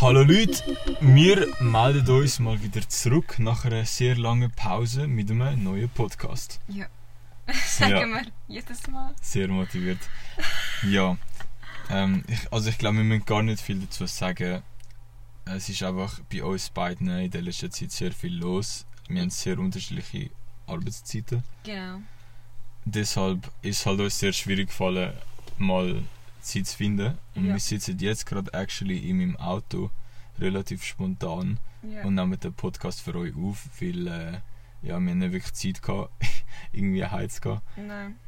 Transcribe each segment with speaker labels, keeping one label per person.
Speaker 1: Hallo Leute, wir melden uns mal wieder zurück nach einer sehr langen Pause mit einem neuen Podcast.
Speaker 2: Ja. Sagen
Speaker 1: Ja.
Speaker 2: wir jedes Mal.
Speaker 1: Sehr motiviert. Ja, ähm, ich, also ich glaube, wir müssen gar nicht viel dazu sagen. Es ist einfach bei uns beiden in der letzten Zeit sehr viel los. Wir haben sehr unterschiedliche Arbeitszeiten.
Speaker 2: Genau.
Speaker 1: Deshalb ist es halt uns sehr schwierig gefallen, mal Zeit zu finden. Und
Speaker 2: Ja.
Speaker 1: wir sitzen jetzt gerade actually in meinem Auto relativ spontan
Speaker 2: Ja.
Speaker 1: und nehmen den Podcast für euch auf, weil äh, ja, wir haben nicht wirklich Zeit gehabt, irgendwie heimzugehen.
Speaker 2: Nein.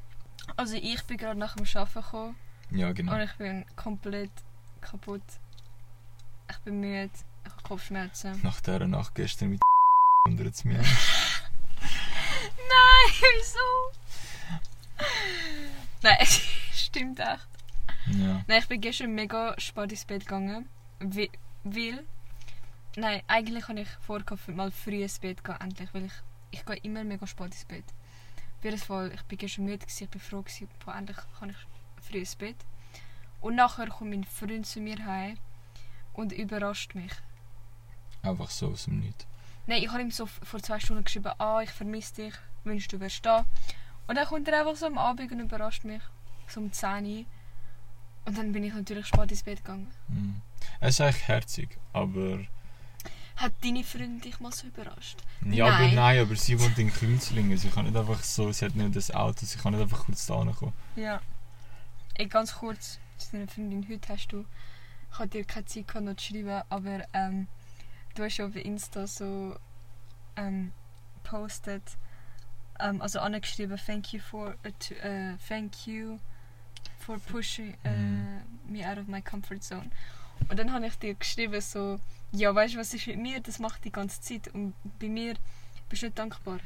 Speaker 2: Also ich bin gerade nach dem Arbeiten gekommen
Speaker 1: Ja, genau.
Speaker 2: und ich bin komplett kaputt. Ich bin müde, ich habe Kopfschmerzen.
Speaker 1: Nach dieser Nacht gestern mit wundert es mich.
Speaker 2: Nein, wieso? Nein, es stimmt echt.
Speaker 1: Ja.
Speaker 2: Nein, ich bin gestern mega spät ins Bett gegangen. Weil. nein, eigentlich habe ich vor, mal früh ins Bett gehen, endlich. Weil ich, ich gehe immer mega spät ins Bett. Auf jeden Fall, ich bin gestern müde, gewesen, ich bin froh, gewesen, boah, endlich kann ich früh ins Bett. Und nachher kommt mein Freund zu mir heim und überrascht mich.
Speaker 1: Einfach so aus dem Nichts.
Speaker 2: Nein, ich habe ihm so vor zwei Stunden geschrieben, ah, ich vermisse dich, wünschst du wärst da. Und dann kommt er einfach so am Abend und überrascht mich. So um 10 Uhr. Und dann bin ich natürlich spät ins Bett gegangen.
Speaker 1: Mhm. Es ist eigentlich herzig, aber.
Speaker 2: Hat deine Freundin dich mal so überrascht?
Speaker 1: Ja, aber
Speaker 2: Nein.
Speaker 1: nein, aber sie wohnt in Kreuzlingen. Sie kann nicht einfach so, sie hat nicht das Auto, sie kann nicht einfach kurz da kommen.
Speaker 2: Ja. Ey, ganz kurz, zu deiner Freundin, heute hast du, ich hatte dir keine Zeit gehabt, noch zu schreiben, aber ähm, du hast auf Insta so ähm, postet, ähm, also angeschrieben, thank you for, äh, to, äh, thank you for pushing äh,
Speaker 1: Mhm.
Speaker 2: me out of my comfort zone. Und dann habe ich dir geschrieben so, ja weißt du was ist mit mir, das macht die ganze Zeit und bei mir bist du nicht dankbar.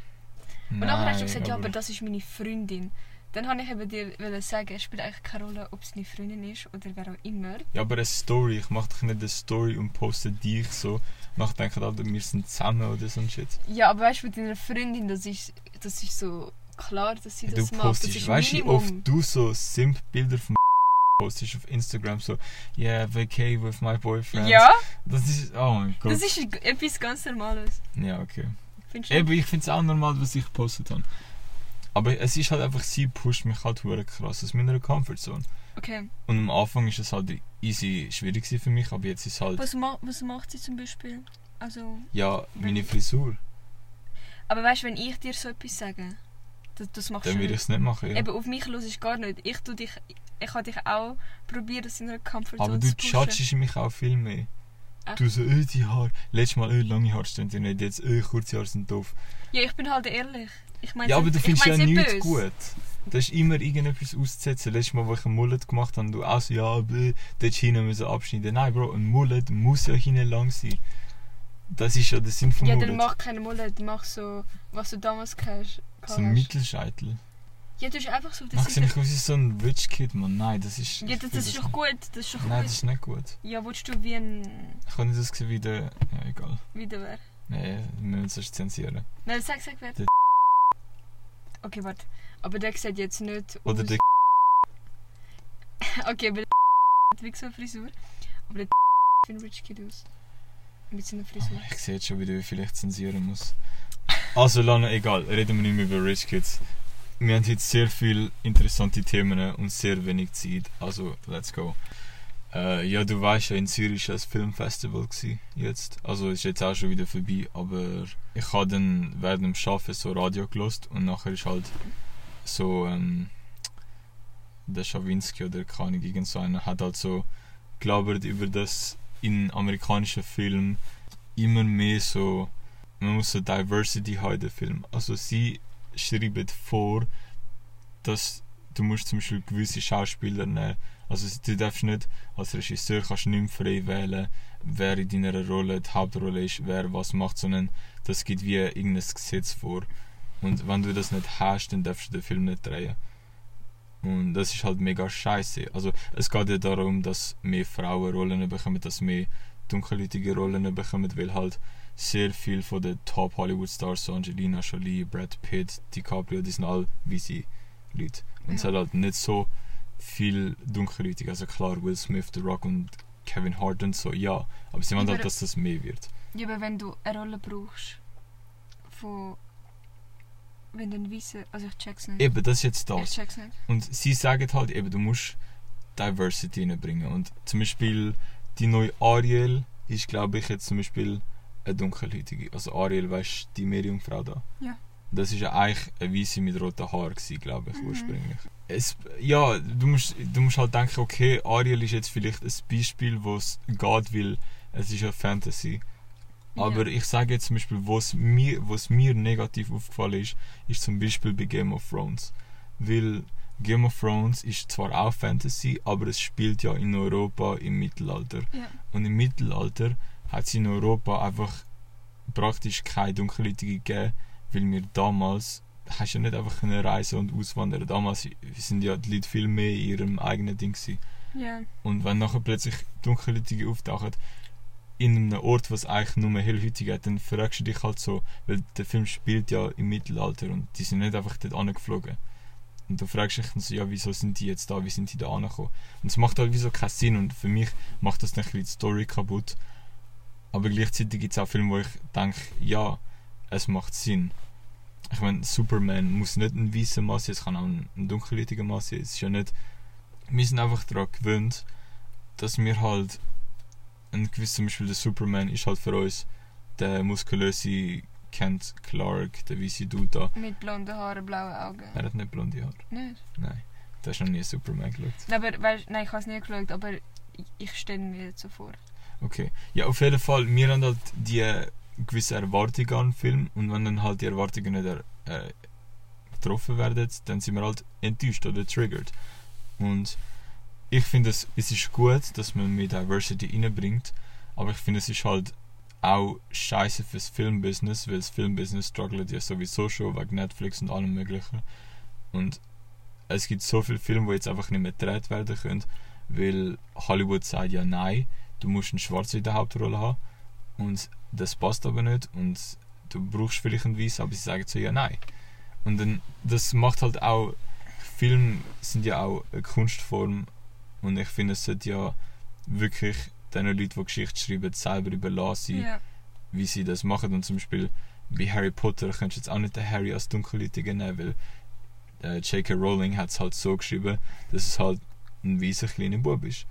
Speaker 2: Und nachher hast du gesagt, ja, aber das ist meine Freundin. Dann habe ich eben dir sagen, es spielt eigentlich keine Rolle, ob es deine Freundin ist oder wer auch immer.
Speaker 1: Ja, aber eine Story, ich mache doch nicht eine Story und poste dich so. Nach denken, Alter, wir sind zusammen oder so ein Shit.
Speaker 2: Ja, aber weißt du, mit deiner Freundin, das ist, das ist so klar, dass sie
Speaker 1: Du
Speaker 2: das macht. Das
Speaker 1: postest,
Speaker 2: ist
Speaker 1: weißt du, wie oft du so Simp-Bilder von postest auf Instagram so, yeah, vacay with my boyfriend.
Speaker 2: Ja,
Speaker 1: Das ist, oh mein Gott.
Speaker 2: das ist etwas ganz Normales.
Speaker 1: ja, okay.
Speaker 2: Findest du?
Speaker 1: Eben, ich finde es auch normal, was ich gepostet habe. Aber es ist halt einfach, sie pusht mich halt hure krass aus meiner Comfortzone.
Speaker 2: Okay.
Speaker 1: Und am Anfang ist es halt easy schwierig für mich, aber jetzt ist halt,
Speaker 2: Was, ma was macht sie zum Beispiel? Also,
Speaker 1: ja, meine Frisur.
Speaker 2: Aber weißt du, wenn ich dir so etwas sage, das, das machst
Speaker 1: Dann
Speaker 2: du
Speaker 1: würde ich es nicht machen, ja.
Speaker 2: Eben, auf mich los ist gar nicht. Ich tu dich, ich habe dich auch probiert, aus deiner Comfortzone
Speaker 1: Aber du judgest mich auch viel mehr.
Speaker 2: Echt?
Speaker 1: Du so, öh, die Haare. Letztes Mal, öh, lange Haare stehen nicht. Jetzt, öh, kurze Haare sind doof.
Speaker 2: Ja, ich bin halt ehrlich. Ich meine,
Speaker 1: Ja, aber du findest ja nichts
Speaker 2: böse.
Speaker 1: gut. Da ist immer irgendetwas auszusetzen. Letztes Mal, wo ich einen Mullet gemacht habe, du auch so, ja, bäh, dort hinten müssen abschneiden. Nein, Bro, ein Mullet muss ja hinten lang sein. Das ist ja der Sinn vom
Speaker 2: Ja,
Speaker 1: Mullet.
Speaker 2: dann mach keine Mullet, mach so, was du damals hast.
Speaker 1: so ein Mittelscheitel.
Speaker 2: Ja, du hast einfach so, das
Speaker 1: Mach
Speaker 2: ist
Speaker 1: sie nicht aus wie so ein Rich Kid, Mann. Nein, das ist...
Speaker 2: Ja, das, das ist doch gut, das ist doch
Speaker 1: Nein,
Speaker 2: gut.
Speaker 1: das ist nicht gut.
Speaker 2: Ja, willst du wie ein,
Speaker 1: Ich kann nicht das sehen wie der... Ja, egal.
Speaker 2: wie der wer?
Speaker 1: Nee, wir müssen es zensieren.
Speaker 2: Nein, sag, sag wer.
Speaker 1: Der-
Speaker 2: Okay, warte. Aber der sieht jetzt nicht
Speaker 1: Oder
Speaker 2: aus...
Speaker 1: der...
Speaker 2: Okay, aber der hat wie so eine Frisur. Aber der sieht wie ein Rich Kid aus. Mit seiner Frisur.
Speaker 1: Ich sehe jetzt schon wie viel ich zensieren muss. Also, Lana, egal. Reden wir nicht mehr über Rich Kids. Wir haben heute sehr viele interessante Themen und sehr wenig Zeit. Also, let's go. Äh, ja, du weißt ja, in Zürich war das Filmfestival jetzt. Also, ist jetzt auch schon wieder vorbei. Aber ich habe dann während dem Arbeiten so Radio gelost und nachher ist halt so, ähm, der Schawinski oder keine irgend so einer hat halt so gelabert über das in amerikanischen Filmen immer mehr so, man muss so Diversity haben in den Film. Also sie schreiben vor, dass du musst zum Beispiel gewisse Schauspieler nehmen. Also du darfst nicht, als Regisseur kannst du nicht frei wählen, wer in deiner Rolle die Hauptrolle ist, wer was macht, sondern das gibt wie irgendein Gesetz vor. Und wenn du das nicht hast, dann darfst du den Film nicht drehen. Und das ist halt mega scheiße. Also es geht ja darum, dass mehr Frauen Rollen bekommen, dass mehr dunkelhäutige Rollen bekommen, weil halt sehr viel von den Top Hollywood Stars, so Angelina Jolie, Brad Pitt, DiCaprio, die sind all weise Leute. Und es
Speaker 2: Ja.
Speaker 1: hat halt nicht so viel Dunkelhäutige. Also klar, Will Smith, The Rock und Kevin Hart und so, ja. Aber sie wollen halt, dass das mehr wird.
Speaker 2: Ja, aber wenn du eine Rolle brauchst, von. Wenn ein Weißer. Also ich check's nicht.
Speaker 1: Eben, das ist jetzt
Speaker 2: Ich
Speaker 1: das.
Speaker 2: check's nicht.
Speaker 1: Und sie sagen halt eben, du musst Diversity reinbringen. Und zum Beispiel die neue Ariel ist, glaube ich, jetzt zum Beispiel eine dunkelhäutige. Also Ariel, weißt du, die Meerjungfrau da.
Speaker 2: Ja.
Speaker 1: Das ist ja eigentlich eine Weiße mit roten Haaren, glaube ich,
Speaker 2: Mhm.
Speaker 1: ursprünglich. Es, ja, du musst, du musst halt denken, okay, Ariel ist jetzt vielleicht ein Beispiel, wo es geht, weil es ist ja Fantasy. Aber ich sage jetzt zum Beispiel, was mir, was mir negativ aufgefallen ist, ist zum Beispiel bei Game of Thrones. Weil Game of Thrones ist zwar auch Fantasy, aber es spielt ja in Europa im Mittelalter.
Speaker 2: Ja.
Speaker 1: Und im Mittelalter hat es in Europa einfach praktisch keine Dunkelhäutige gegeben, weil wir damals hast ja nicht einfach können reisen und auswandern. Damals sind ja die Leute viel mehr in ihrem eigenen Ding gewesen.
Speaker 2: Ja.
Speaker 1: Und wenn nachher plötzlich Dunkelhäutige auftauchen, in einem Ort, was eigentlich nur Hellhäutige hat, dann fragst du dich halt so, weil der Film spielt ja im Mittelalter und die sind nicht einfach dort angeflogen. Und du fragst dich dann so, ja, wieso sind die jetzt da, wie sind die da angekommen? Und es macht halt wieso keinen Sinn und für mich macht das dann ein bisschen die Story kaputt. Aber gleichzeitig gibt es auch Filme, wo ich denke, ja, es macht Sinn. Ich meine, Superman muss nicht ein weißer Mann sein, es kann auch ein, ein dunkelhäutiger Mann sein. Es ist ja nicht. Wir sind einfach daran gewöhnt, dass wir halt. Ein gewisser, zum Beispiel der Superman ist halt für uns der muskulöse Kent Clark, der weiße Dude da.
Speaker 2: Mit blonden Haaren, blauen Augen.
Speaker 1: Er hat nicht blonde Haare.
Speaker 2: Nicht?
Speaker 1: Nein. Du hast noch nie Superman geschaut.
Speaker 2: Aber weißt, nein, ich habe es nicht geschaut, aber ich, stelle mir jetzt so vor.
Speaker 1: Okay. Ja, auf jeden Fall, wir haben halt die gewisse Erwartungen an den Film und wenn dann halt die Erwartungen nicht er, äh, getroffen werden, dann sind wir halt enttäuscht oder triggert. Und ich finde, es, es ist gut, dass man mehr Diversity reinbringt, aber ich finde, es ist halt auch scheiße fürs Filmbusiness, weil das Filmbusiness struggelt ja sowieso schon wegen Netflix und allem möglichen. Und es gibt so viele Filme, die jetzt einfach nicht mehr gedreht werden können, weil Hollywood sagt ja nein, du musst einen Schwarzen in der Hauptrolle haben und das passt aber nicht und du brauchst vielleicht einen Weiß, aber sie sagen so ja nein. Und dann, das macht halt auch, Filme sind ja auch eine Kunstform und ich finde, es sollte ja wirklich den Leuten, die Geschichte schreiben, selber überlassen,
Speaker 2: Ja.
Speaker 1: wie sie das machen. Und zum Beispiel bei Harry Potter könntest du jetzt auch nicht den Harry als Dunkelhäutigen nehmen, weil äh, J.K. Rowling hat es halt so geschrieben, dass es halt ein weißer kleiner Bub ist.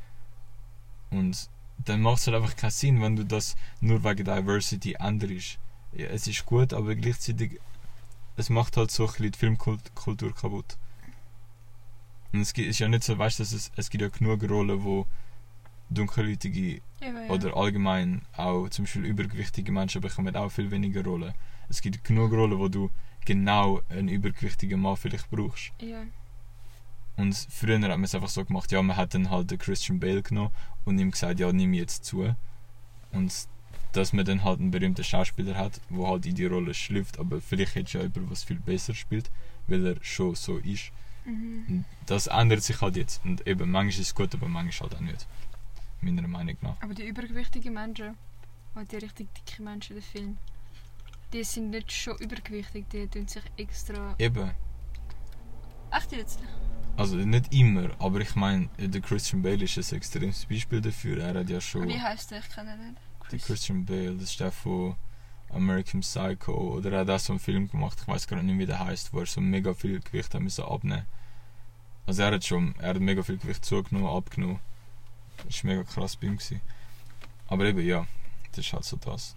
Speaker 1: Und dann macht es halt einfach keinen Sinn, wenn du das nur wegen Diversity änderst. Ja, es ist gut, aber gleichzeitig es macht halt so ein bisschen die Filmkultur kaputt. Und es gibt- ist ja nicht so, weißt du, es, es gibt ja genug Rollen, wo dunkelhäutige
Speaker 2: ja.
Speaker 1: oder allgemein auch zum Beispiel übergewichtige Menschen bekommen auch viel weniger Rollen. Es gibt genug Rollen, wo du genau einen übergewichtigen Mann vielleicht brauchst.
Speaker 2: Ja.
Speaker 1: Und früher hat man es einfach so gemacht, ja, man hat dann halt den Christian Bale genommen und ihm gesagt, ja, nimm jetzt zu. Und dass man dann halt einen berühmten Schauspieler hat, wo halt in die Rolle schlüpft, aber vielleicht hätte ja jemand, was viel besser spielt, weil er schon so ist.
Speaker 2: Mhm.
Speaker 1: Das ändert sich halt jetzt. Und eben, manchmal ist es gut, aber manchmal halt auch nicht. Meiner Meinung nach.
Speaker 2: Aber die übergewichtigen Menschen, und die richtig dicke Menschen in den Film, die sind nicht schon übergewichtig, die tun sich extra.
Speaker 1: Eben.
Speaker 2: Echt jetzt?
Speaker 1: Also nicht immer, aber ich meine, der Christian Bale ist ein extremes Beispiel dafür. Er hat ja schon.
Speaker 2: Wie heißt der? Ich kenne ihn nicht.
Speaker 1: Der Christian Bale, das ist der von American Psycho. Oder er hat auch so einen Film gemacht, ich weiß gar nicht, wie der heißt, wo er so mega viel Gewicht hat müssen abnehmen. Also er hat schon, er hat mega viel Gewicht zugenommen, abgenommen. Das war mega krass bei ihm. Gewesen. Aber eben, ja, das ist halt so das.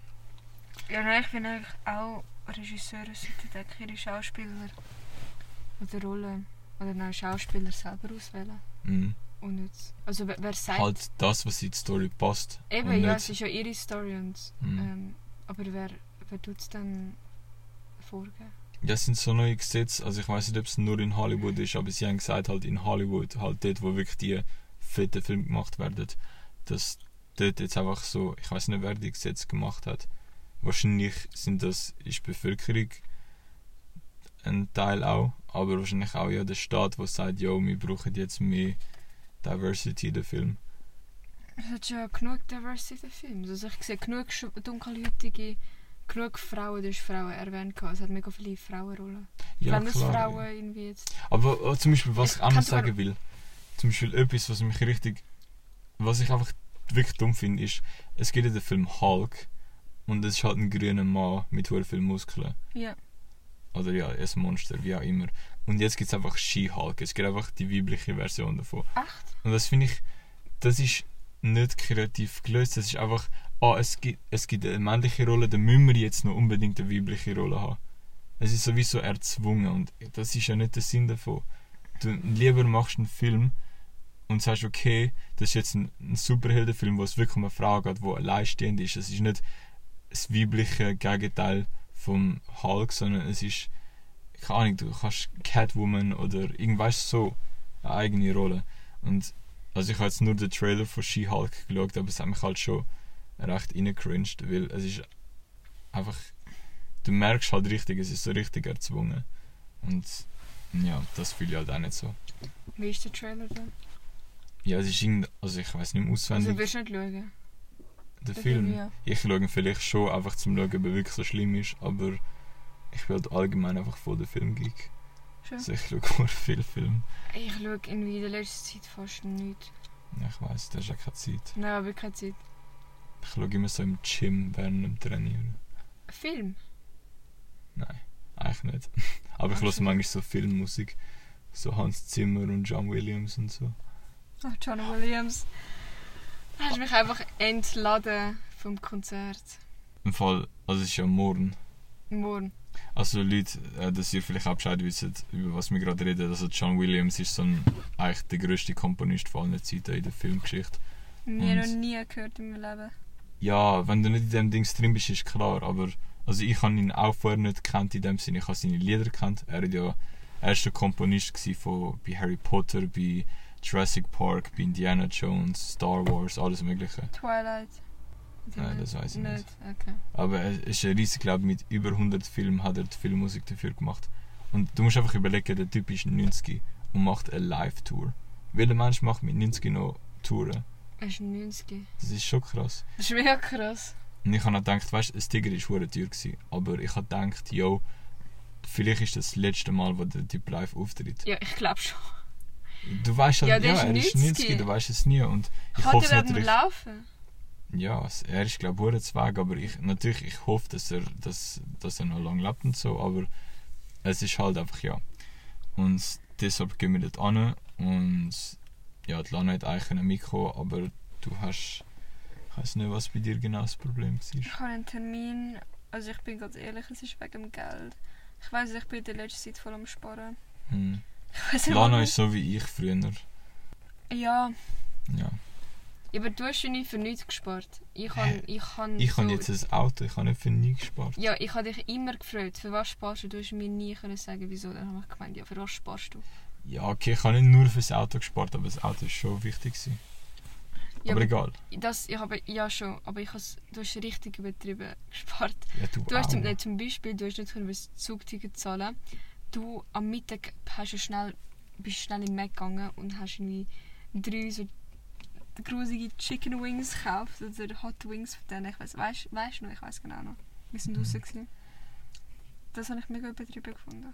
Speaker 2: Ja, nein, ich finde eigentlich auch Regisseure sollten eigentlich ihre Schauspieler oder Rollen oder nein, Schauspieler selber auswählen.
Speaker 1: Mhm.
Speaker 2: Und nicht. Also wer, wer sagt.
Speaker 1: Halt das, was in die Story passt.
Speaker 2: eben, ja, es ist ja ihre Story und.
Speaker 1: Mhm.
Speaker 2: Ähm, aber wer, wer tut es dann vorgeben?
Speaker 1: Das sind so neue Gesetze, also ich weiß nicht, ob es nur in Hollywood ist, aber sie haben gesagt, halt in Hollywood, halt dort, wo wirklich die fetten Filme gemacht werden, dass dort jetzt einfach so, ich weiß nicht, wer die Gesetze gemacht hat. Wahrscheinlich sind das, ist die Bevölkerung ein Teil auch, aber wahrscheinlich auch ja der Staat, der sagt, ja, wir brauchen jetzt mehr Diversity in den Film.
Speaker 2: Es hat ja genug Diversity in den Filmen. Also ich sehe genug dunkelhäutige genug Frauen, du hast Frauen erwähnt. gehabt. Es hat mega viele Frauenrollen.
Speaker 1: Ja,
Speaker 2: Wenn das. Frauen irgendwie jetzt.
Speaker 1: Aber äh, zum Beispiel, was
Speaker 2: Ich
Speaker 1: ich auch noch sagen will, zum Beispiel etwas, was mich richtig, was ich einfach wirklich dumm finde, ist, es gibt ja den Film Hulk und es ist halt ein grüner Mann mit sehr viel Muskeln.
Speaker 2: Ja.
Speaker 1: Oder ja, ein Monster, wie auch immer. Und jetzt gibt es einfach She-Hulk, es gibt einfach die weibliche Version davon.
Speaker 2: Echt?
Speaker 1: Und das finde ich, das ist nicht kreativ gelöst, das ist einfach, ah, es gibt, es gibt eine männliche Rolle, dann müssen wir jetzt noch unbedingt eine weibliche Rolle haben. Es ist sowieso erzwungen und das ist ja nicht der Sinn davon. Du lieber machst einen Film und sagst, okay, das ist jetzt ein, ein Superheldenfilm, wo es wirklich um eine Frau geht, die alleinstehend ist. Es ist nicht das weibliche Gegenteil vom Hulk, sondern es ist, keine Ahnung, du kannst Catwoman oder irgendwas so, eine eigene Rolle. Und also ich habe jetzt nur den Trailer von She-Hulk geschaut, aber es hat mich halt schon recht reingecringed, weil es ist einfach, du merkst halt richtig, es ist so richtig erzwungen. Und ja, das fühle ich halt auch nicht so.
Speaker 2: Wie ist der Trailer dann?
Speaker 1: Ja, es ist irgend, also ich weiß nicht mehr
Speaker 2: Also
Speaker 1: auswendig,
Speaker 2: willst du nicht schauen?
Speaker 1: der
Speaker 2: den
Speaker 1: Film.
Speaker 2: Film, ja.
Speaker 1: Ich schaue ihn vielleicht schon einfach zum Schauen, ob er wirklich so schlimm ist, aber ich bin halt allgemein einfach voll der Filmgeek. Also ich schaue nur viel Film.
Speaker 2: Ich schaue irgendwie in der letzten Zeit fast nichts.
Speaker 1: Ich weiß, das ist ja keine Zeit.
Speaker 2: Nein, aber keine Zeit.
Speaker 1: Ich schaue immer so im Gym während dem Trainieren.
Speaker 2: Film?
Speaker 1: Nein, eigentlich nicht. Aber ich höre
Speaker 2: so.
Speaker 1: manchmal so Filmmusik. So Hans Zimmer und John Williams und so.
Speaker 2: Ach, John Williams. Du hast mich einfach entladen vom Konzert.
Speaker 1: Im Fall, also es ist ja morgen.
Speaker 2: Morgen.
Speaker 1: Also Leute, äh, dass ihr vielleicht auch Bescheid wisst, über was wir gerade reden. Also John Williams ist so ein, eigentlich der grösste Komponist von allen Zeiten in der Filmgeschichte.
Speaker 2: Nie noch nie gehört in meinem Leben.
Speaker 1: Ja, wenn du nicht in dem Dings drin bist, ist klar, aber also ich habe ihn auch vorher nicht gekannt in dem Sinne, ich habe seine Lieder gekannt. Er war ja erster Komponist von, bei Harry Potter, bei Jurassic Park, bei Indiana Jones, Star Wars, alles mögliche.
Speaker 2: Twilight.
Speaker 1: Nein, das weiss ich nicht.
Speaker 2: Okay.
Speaker 1: Aber er ist ein riesig, glaube mit über 100 Filmen hat er die Filmmusik dafür gemacht. Und du musst einfach überlegen, der Typ ist 90 und macht eine Live-Tour. Welcher Mensch macht mit 90 noch Touren?
Speaker 2: Er ist 90.
Speaker 1: Das ist schon krass.
Speaker 2: Das ist mega krass.
Speaker 1: Und ich habe auch gedacht, weißt du, ein Tiger war hure teuer. Gewesen, aber ich habe gedacht, yo, vielleicht ist das das letzte Mal, wo der Typ live auftritt.
Speaker 2: Ja, ich glaube schon.
Speaker 1: Du weißt halt,
Speaker 2: Ja,
Speaker 1: ja,
Speaker 2: ist
Speaker 1: er ist
Speaker 2: 90.
Speaker 1: 90, du weißt es nie. Und ich
Speaker 2: Kann
Speaker 1: hoffe
Speaker 2: der nicht
Speaker 1: natürlich.
Speaker 2: laufen?
Speaker 1: Ja, er ist glaube ich Zweig, aber ich, natürlich, ich hoffe, dass er, dass, dass er noch lange lebt und so, aber es ist halt einfach, ja. Und deshalb gehen wir dort an und ja, die Lana hat eigentlich Mikro, aber du hast, ich weiß nicht, was bei dir genau das Problem war.
Speaker 2: Ich habe einen Termin. Also ich bin ganz ehrlich, es ist wegen dem Geld. Ich weiß, ich bin in der letzten Zeit voll am Sparen.
Speaker 1: Hm.
Speaker 2: Nicht,
Speaker 1: Lana ist so wie ich früher.
Speaker 2: Ja,
Speaker 1: Ja.
Speaker 2: Aber du hast ja nicht für nichts gespart. Ich habe ich han
Speaker 1: Ich
Speaker 2: so,
Speaker 1: habe jetzt ein Auto, ich habe nicht für nie gespart.
Speaker 2: Ja, ich habe dich immer gefragt, für was sparst du? Du hast mir nie können sagen, wieso. Dann habe ich gemeint, ja, für was sparst du?
Speaker 1: Ja, okay, ich habe nicht nur fürs Auto gespart, aber das Auto ist schon wichtig. Gewesen.
Speaker 2: Ja,
Speaker 1: aber
Speaker 2: aber
Speaker 1: egal.
Speaker 2: Das, ich habe, ja schon, aber ich has, du hast richtig übertrieben gespart.
Speaker 1: Ja, du,
Speaker 2: Du hast zum, nein, zum Beispiel, du hast nicht können das Zugticket zahlen. Du am Mittag hast du schnell, bist schnell in Mac gegangen und hast irgendwie drei so grusige Chicken Wings gekauft oder Hot Wings von denen. Ich weiß, weißt, weißt du noch? Ich weiß genau noch. Wir sind
Speaker 1: Mhm.
Speaker 2: gewesen. Das habe ich mega übertrieben gefunden.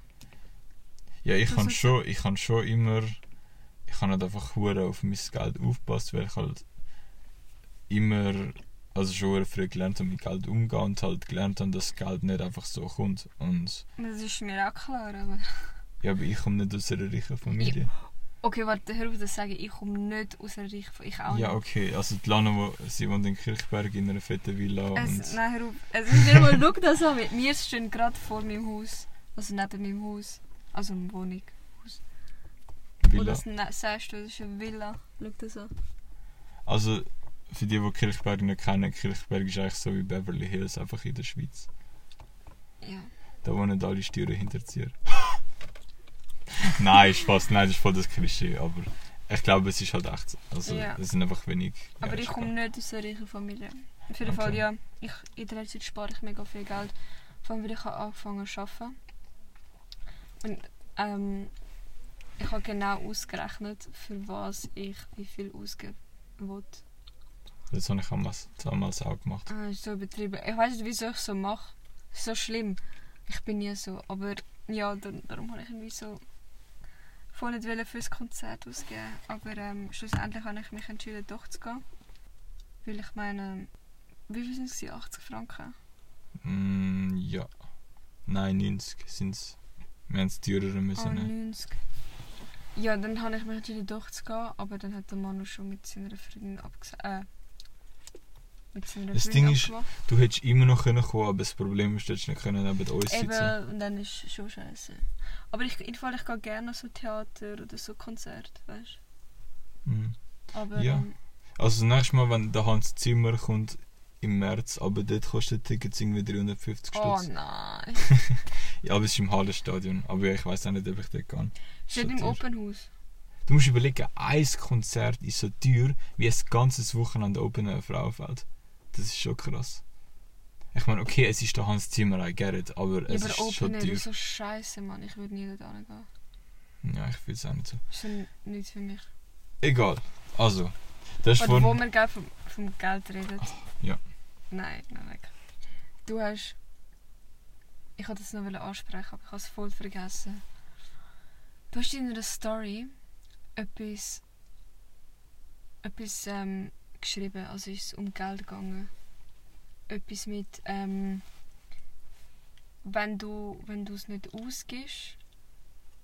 Speaker 1: Ja, ich habe schon, ich habe schon immer, ich habe halt einfach hure auf mein Geld aufgepasst, weil ich halt immer, also schon hure früh gelernt habe, mit Geld umzugehen und halt gelernt habe, dass Geld nicht einfach so kommt. Und
Speaker 2: Das ist mir auch klar, aber...
Speaker 1: ja, aber ich komme nicht aus einer reichen Familie.
Speaker 2: Okay, warte, hör auf das zu sagen. Ich komme nicht aus einer reichen... Ich auch
Speaker 1: Ja,
Speaker 2: nicht.
Speaker 1: okay, also die Lana, wo, sie wohnt in Kirchberg in einer fetten Villa
Speaker 2: Es,
Speaker 1: und
Speaker 2: nein, hör auf. Es ist nicht mal, schau das an. Wir stehen gerade vor meinem Haus. Also neben meinem Haus. Also eine Wohnung.
Speaker 1: Villa.
Speaker 2: Oder das ne- sagst du, das ist eine Villa. Schau das an.
Speaker 1: Also für die, die Kirchberg nicht kennen, Kirchberg ist eigentlich so wie Beverly Hills, einfach in der Schweiz.
Speaker 2: Ja.
Speaker 1: Da wohnen alle Steuern hinterzieher. Nein, fast, nein, das ist voll das Klischee, aber ich glaube, es ist halt echt so. Also,
Speaker 2: Ja.
Speaker 1: es sind einfach wenig. ja,
Speaker 2: Aber ich komme nicht aus einer reichen Familie. Auf jeden
Speaker 1: Okay.
Speaker 2: Fall, ja. Ich, in der letzten Zeit spare ich mega viel Geld. Vor allem, weil ich habe angefangen zu arbeiten. Und ähm, ich habe genau ausgerechnet, für was ich wie viel ausgeben will.
Speaker 1: Das habe ich damals, damals auch gemacht.
Speaker 2: Ah, ist so übertrieben. Ich weiß nicht, wieso ich so mache. so schlimm. Ich bin nie so. Aber ja, dar- darum habe ich irgendwie so voll nicht wollen fürs Konzert ausgeben. Aber ähm, schlussendlich habe ich mich entschieden, doch zu gehen. Weil ich meine, wie viel sind es? gewesen? 80 Franken?
Speaker 1: Mm, ja. Nein, 90 sind es. Wir haben es teurer müssen. nehmen.
Speaker 2: 90. Ja, dann habe ich mich entschieden, doch zu gehen. Aber dann hat der Manu schon mit seiner Freundin abgesagt. Äh,
Speaker 1: Das Ding ist. Du hättest immer noch können kommen, aber das Problem ist, du hättest nicht können neben uns sitzen.
Speaker 2: Eben, und dann ist es schon scheiße. Aber ich, in Fall, ich gehe gerne so Theater oder so Konzert, weißt
Speaker 1: Mhm.
Speaker 2: du? Aber
Speaker 1: Ja.
Speaker 2: ähm,
Speaker 1: Also das nächste Mal, wenn der Hans Zimmer kommt im März, aber dort kostet Tickets irgendwie 350
Speaker 2: oh
Speaker 1: Stutz.
Speaker 2: nein.
Speaker 1: Ja, aber es ist im Hallenstadion. Aber ja, ich weiß auch nicht, ob ich dort kann.
Speaker 2: Steht
Speaker 1: So
Speaker 2: im. Open House.
Speaker 1: Du musst überlegen, ein Konzert ist so teuer wie ein ganzes Wochenende Open Air Frauenfeld. Das ist schon krass. Ich meine, okay, es ist der Hans Zimmer, I get it, aber
Speaker 2: Ja,
Speaker 1: es
Speaker 2: aber
Speaker 1: ist schon
Speaker 2: Open Air
Speaker 1: teuer.
Speaker 2: ist so scheiße, Mann. Ich würde nie dort hingehen.
Speaker 1: Ja, ich fühle es auch nicht so.
Speaker 2: Das ist so nichts für mich.
Speaker 1: Egal. Also, das ist
Speaker 2: Oder wo wir gell, vom, vom Geld reden.
Speaker 1: Ja.
Speaker 2: Nein, nein, nein. Du hast... Ich wollte das noch ansprechen, aber ich habe es voll vergessen. Du hast in einer Story etwas... etwas ähm, geschrieben, also ist es um Geld gegangen. Etwas mit... Ähm, wenn du wenn du es nicht ausgibst,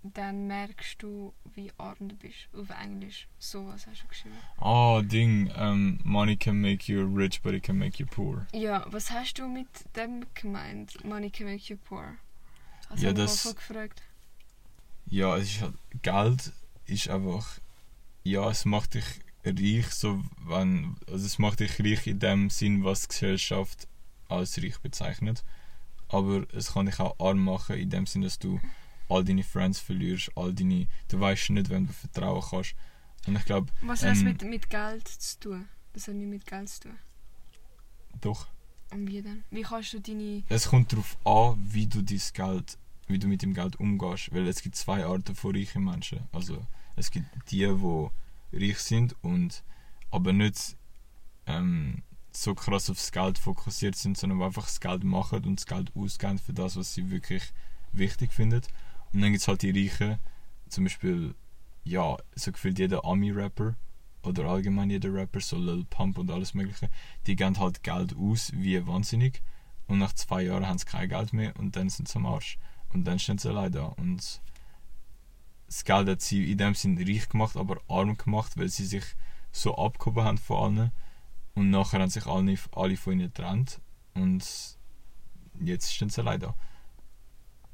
Speaker 2: dann merkst du, wie arm du bist. Auf Englisch. So was hast du geschrieben.
Speaker 1: Ah, Ding, ähm, money can make you rich, but it can make you poor.
Speaker 2: Ja, was hast du mit dem gemeint? Money can make you poor. Also
Speaker 1: Ja, das-
Speaker 2: gefragt.
Speaker 1: Ja, es ist halt, Geld ist einfach, ja, es macht dich reich, so wenn, also es macht dich reich in dem Sinn, was die Gesellschaft als reich bezeichnet. Aber es kann dich auch arm machen in dem Sinn, dass du all deine Friends verlierst, all deine, du weißt nicht, wem du vertrauen kannst. Und ich glaube,
Speaker 2: Was hat es
Speaker 1: Ähm,
Speaker 2: mit, mit Geld zu tun? Das hat nicht mit Geld zu tun.
Speaker 1: doch,
Speaker 2: Und wie denn? Wie kannst du deine...
Speaker 1: es kommt darauf an, wie du dein Geld, wie du mit dem Geld umgehst. Weil es gibt zwei Arten von reichen Menschen. Also es gibt die, die reich sind und aber nicht ähm, so krass aufs Geld fokussiert sind, sondern einfach das Geld machen und das Geld ausgeben für das, was sie wirklich wichtig finden. Und dann gibt es halt die Reichen, zum Beispiel, ja, so gefühlt jeder Ami-Rapper oder allgemein jeder Rapper, so Lil Pump und alles mögliche, die geben halt Geld aus wie wahnsinnig und nach zwei Jahren haben sie kein Geld mehr und dann sind sie am Arsch. Und dann stehen sie allein da. Und das Geld hat sie in dem Sinn reich gemacht, aber arm gemacht, weil sie sich so abgehoben haben von allen. Und nachher haben sich alle, alle von ihnen getrennt. Und jetzt stehen sie allein da.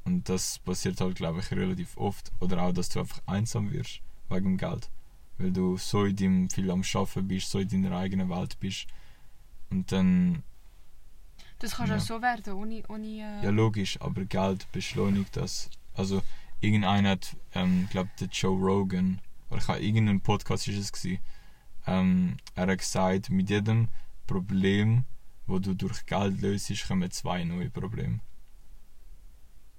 Speaker 1: Und das passiert halt, glaube ich, relativ oft. Oder auch, dass du einfach einsam wirst wegen dem Geld. Weil du so in deinem viel am Schaffen bist, so in deiner eigenen Welt bist. Und dann
Speaker 2: Das kann
Speaker 1: Ja.
Speaker 2: auch so werden, ohne... ohne äh,
Speaker 1: Ja, logisch, aber Geld beschleunigt das. Also, irgendeiner hat, ähm, glaube der Joe Rogan, oder ich habe irgendeinen Podcast ist es gewesen, ähm, er hat gesagt, mit jedem Problem, wo du durch Geld löst, kommen zwei neue Probleme.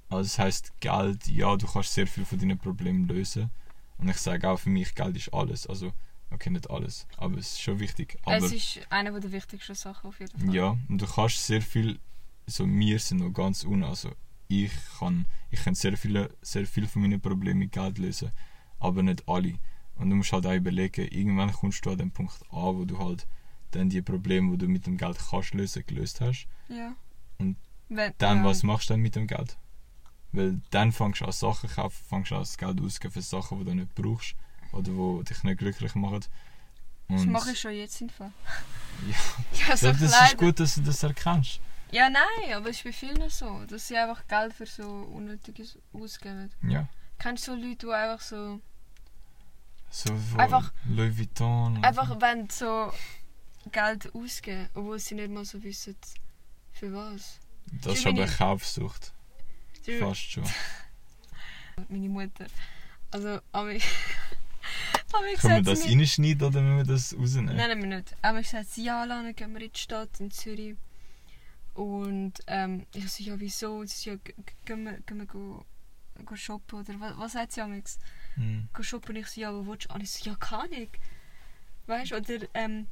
Speaker 1: Also das heißt Geld, ja, du kannst sehr viel von deinen Problemen lösen. Und ich sage auch für mich, Geld ist alles. Also, okay, nicht alles, aber es ist schon wichtig. Aber
Speaker 2: es ist eine der wichtigsten Sachen auf jeden Fall.
Speaker 1: ja, und du kannst sehr viel, so wir sind noch ganz un, also ich kann, ich kann sehr viele, sehr viel von meinen Problemen mit Geld lösen, aber nicht alle. Und du musst halt auch überlegen, irgendwann kommst du an den Punkt an, wo du halt dann die Probleme, die du mit dem Geld kannst lösen, gelöst hast.
Speaker 2: Ja.
Speaker 1: Und
Speaker 2: Wenn,
Speaker 1: Dann,
Speaker 2: ja.
Speaker 1: was machst du dann mit dem Geld? Weil dann fängst du an Sachen kaufen, fängst du an das Geld auszugeben für Sachen, die du nicht brauchst oder die dich nicht glücklich machen.
Speaker 2: Das
Speaker 1: Und
Speaker 2: mache ich schon jetzt im Fall.
Speaker 1: Ja.
Speaker 2: ja, so
Speaker 1: ja, das
Speaker 2: Kleider.
Speaker 1: ist gut, dass du das erkennst.
Speaker 2: Ja, nein, aber es ist bei vielen so, dass sie einfach Geld für so Unnötiges ausgeben.
Speaker 1: Ja.
Speaker 2: Kennst du so Leute, die einfach so...
Speaker 1: So
Speaker 2: Einfach-
Speaker 1: Louis Vuitton.
Speaker 2: Einfach wenn so Geld ausgeben, obwohl sie nicht mal so wissen, für was.
Speaker 1: Das ist
Speaker 2: so
Speaker 1: aber Kaufsucht. Fast schon.
Speaker 2: Meine Mutter. Also, aber ich
Speaker 1: Können wir das reinschneiden oder müssen wir das rausnehmen?
Speaker 2: Nein, nein, wir nicht. Aber ich sagte, ja, Lana, gehen wir in die Stadt, in Zürich. Und ähm, ich so, ja, wieso? Sie so, ja, gehen wir, go, go shoppen oder was, was sagt sie amigs?
Speaker 1: Hm.
Speaker 2: Go shoppen und ich so, ja, wo willst du? Und ich so, ja, kann ich. Weißt du, oder ähm,